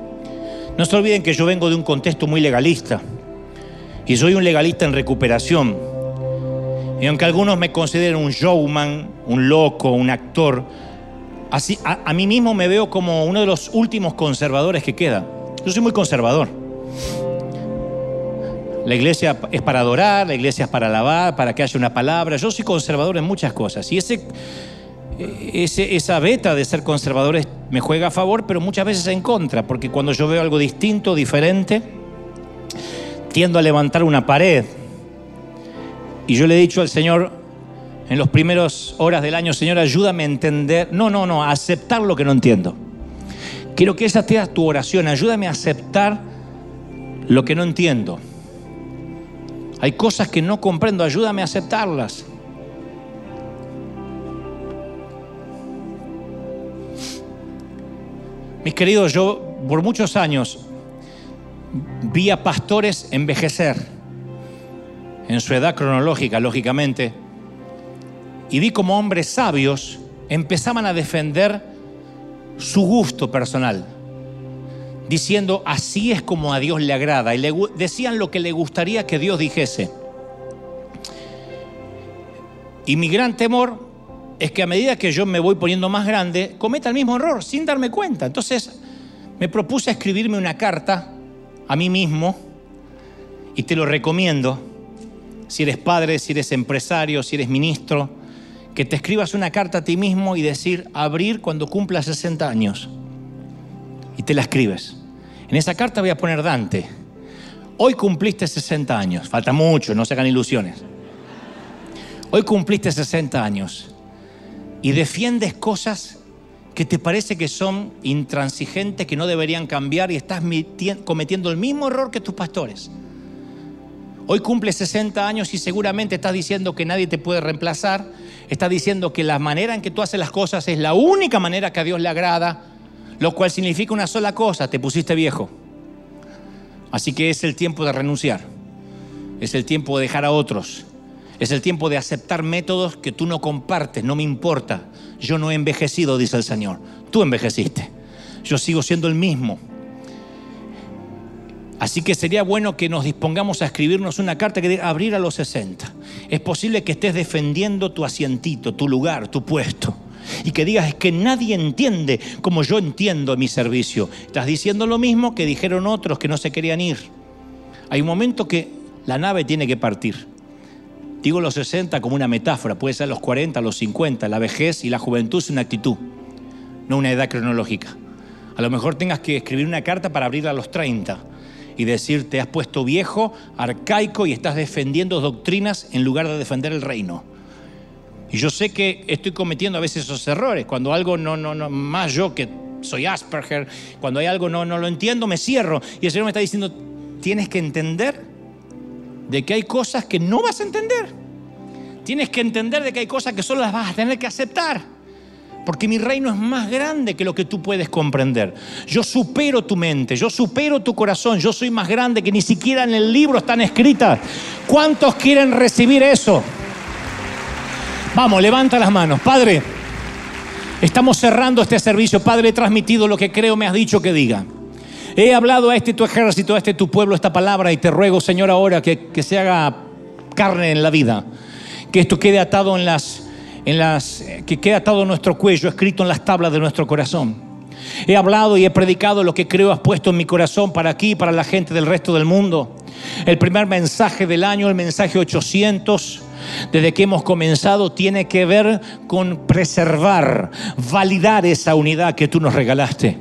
Speaker 1: No se olviden que yo vengo de un contexto muy legalista. Y soy un legalista en recuperación y aunque algunos me consideren un showman, un loco, un actor, así, a, mí mismo me veo como uno de los últimos conservadores que queda. Yo soy muy conservador. La iglesia es para adorar, la iglesia es para alabar, para que haya una palabra. Yo soy conservador en muchas cosas. Y ese, ese, esa beta de ser conservador me juega a favor, pero muchas veces en contra, porque cuando yo veo algo distinto, diferente, tiendo a levantar una pared y yo le he dicho al Señor en los primeros horas del año, Señor, ayúdame a entender, no, no, no, a aceptar lo que no entiendo. Quiero que esa sea tu oración, ayúdame a aceptar lo que no entiendo. Hay cosas que no comprendo, ayúdame a aceptarlas. Mis queridos, yo por muchos años vi a pastores envejecer en su edad cronológica, lógicamente, y vi como hombres sabios empezaban a defender su gusto personal, diciendo, así es como a Dios le agrada, y le, decían lo que le gustaría que Dios dijese. Y mi gran temor es que a medida que yo me voy poniendo más grande, cometa el mismo error sin darme cuenta. Entonces me propuse escribirme una carta a mí mismo, y te lo recomiendo, si eres padre, si eres empresario, si eres ministro, que te escribas una carta a ti mismo y decir, abrir cuando cumpla 60 años. Y te la escribes. En esa carta voy a poner Dante. Hoy cumpliste 60 años. Falta mucho, no se hagan ilusiones. Hoy cumpliste 60 años y defiendes cosas que te parece que son intransigentes, que no deberían cambiar y estás cometiendo el mismo error que tus pastores. Hoy cumple 60 años y seguramente estás diciendo que nadie te puede reemplazar. Estás diciendo que la manera en que tú haces las cosas es la única manera que a Dios le agrada, lo cual significa una sola cosa, te pusiste viejo. Así que es el tiempo de renunciar. Es el tiempo de dejar a otros. Es el tiempo de aceptar métodos que tú no compartes, no me importa. Yo no he envejecido, dice el Señor. Tú envejeciste. Yo sigo siendo el mismo. Así que sería bueno que nos dispongamos a escribirnos una carta que diga abrir a los 60. Es posible que estés defendiendo tu asientito, tu lugar, tu puesto. Y que digas, es que nadie entiende como yo entiendo mi servicio. Estás diciendo lo mismo que dijeron otros que no se querían ir. Hay un momento que la nave tiene que partir. Digo los 60 como una metáfora, puede ser los 40, los 50. La vejez y la juventud es una actitud, no una edad cronológica. A lo mejor tengas que escribir una carta para abrirla a los 30 y decir te has puesto viejo, arcaico y estás defendiendo doctrinas en lugar de defender el reino. Y yo sé que estoy cometiendo a veces esos errores, cuando algo no, no, no, más yo que soy Asperger, cuando hay algo no, no lo entiendo, me cierro. Y el Señor me está diciendo, tienes que entender de que hay cosas que no vas a entender. Tienes que entender de que hay cosas que solo las vas a tener que aceptar. Porque mi reino es más grande que lo que tú puedes comprender. Yo supero tu mente, yo supero tu corazón, yo soy más grande que ni siquiera en el libro están escritas. ¿Cuántos quieren recibir eso? Vamos, levanta las manos. Padre, estamos cerrando este servicio. Padre, he transmitido lo que creo me has dicho que diga. He hablado a este tu ejército, a este tu pueblo esta palabra y te ruego, Señor, ahora que, que se haga carne en la vida. Que esto quede atado en las en las, que queda atado en nuestro cuello, escrito en las tablas de nuestro corazón. He hablado y he predicado lo que creo has puesto en mi corazón para aquí para la gente del resto del mundo. El primer mensaje del año, el mensaje 800, desde que hemos comenzado, tiene que ver con preservar, validar esa unidad que tú nos regalaste.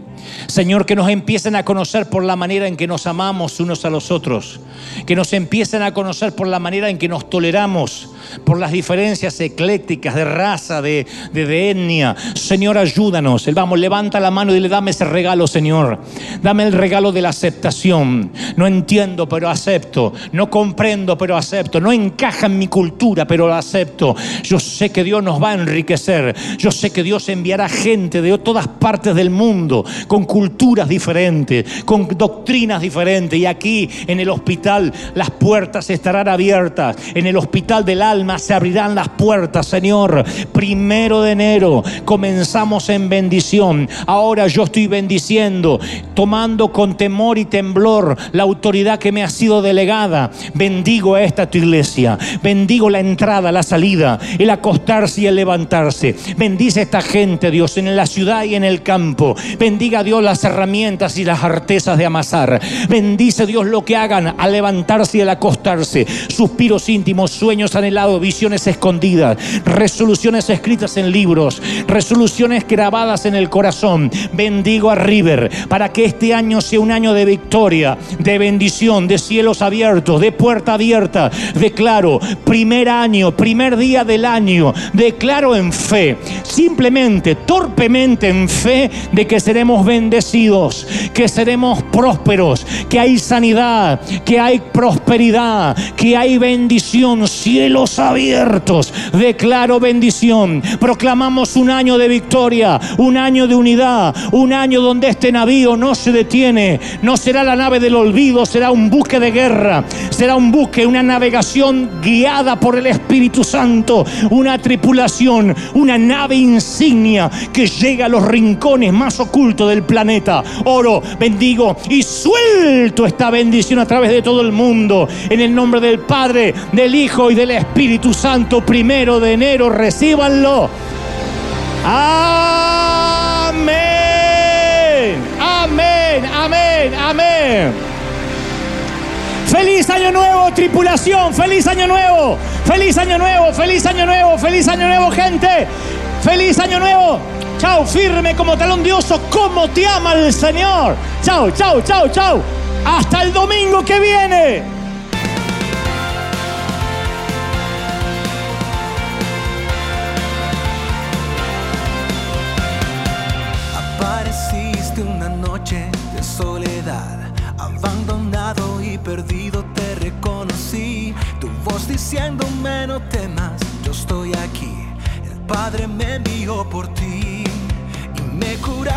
Speaker 1: Señor, que nos empiecen a conocer por la manera en que nos amamos unos a los otros. Que nos empiecen a conocer por la manera en que nos toleramos, por las diferencias eclécticas de raza, de, etnia. Señor, ayúdanos. Vamos, levanta la mano y dile, dame ese regalo, Señor. Dame el regalo de la aceptación. No entiendo, pero acepto. No comprendo, pero acepto. No encaja en mi cultura, pero lo acepto. Yo sé que Dios nos va a enriquecer. Yo sé que Dios enviará gente de todas partes del mundo con culturas diferentes, con doctrinas diferentes. Y aquí en el hospital las puertas estarán abiertas. En el hospital del alma se abrirán las puertas, Señor. Primero de enero comenzamos en bendición. Ahora yo estoy bendiciendo, tomando con temor y temblor la autoridad que me ha sido delegada. Bendigo a esta tu iglesia. Bendigo la entrada, la salida, el acostarse y el levantarse. Bendice a esta gente, Dios, en la ciudad y en el campo. Bendiga Dios las herramientas y las artesas de amasar. Bendice Dios lo que hagan al levantarse y al acostarse. Suspiros íntimos, sueños anhelados, visiones escondidas, resoluciones escritas en libros, resoluciones grabadas en el corazón. Bendigo a River para que este año sea un año de victoria, de bendición, de cielos abiertos, de puerta abierta. Declaro, primer año, primer día del año, declaro en fe, simplemente, torpemente en fe, de que seremos bendecidos, que seremos prósperos, que hay sanidad, que hay prosperidad, que hay bendición, cielos abiertos. Declaro bendición. Proclamamos un año de victoria, un año de unidad, un año donde este navío no se detiene, no será la nave del olvido, será un buque de guerra, será un buque, una navegación guiada por el Espíritu Santo, una tripulación, una nave insignia que llega a los rincones más ocultos del planeta. Oro, bendigo y suelto esta bendición a través de todo el mundo. En el nombre del Padre, del Hijo y del Espíritu Santo, primero de enero, recíbanlo. Amén. Amén. Amén. Amén. Feliz año nuevo, tripulación. Feliz año nuevo. Feliz año nuevo. Feliz año nuevo. Feliz año nuevo, gente. Feliz año nuevo. Chao, firme como talón de oso, como te ama el Señor. Chao, chao, chao, chao. Hasta el domingo que viene.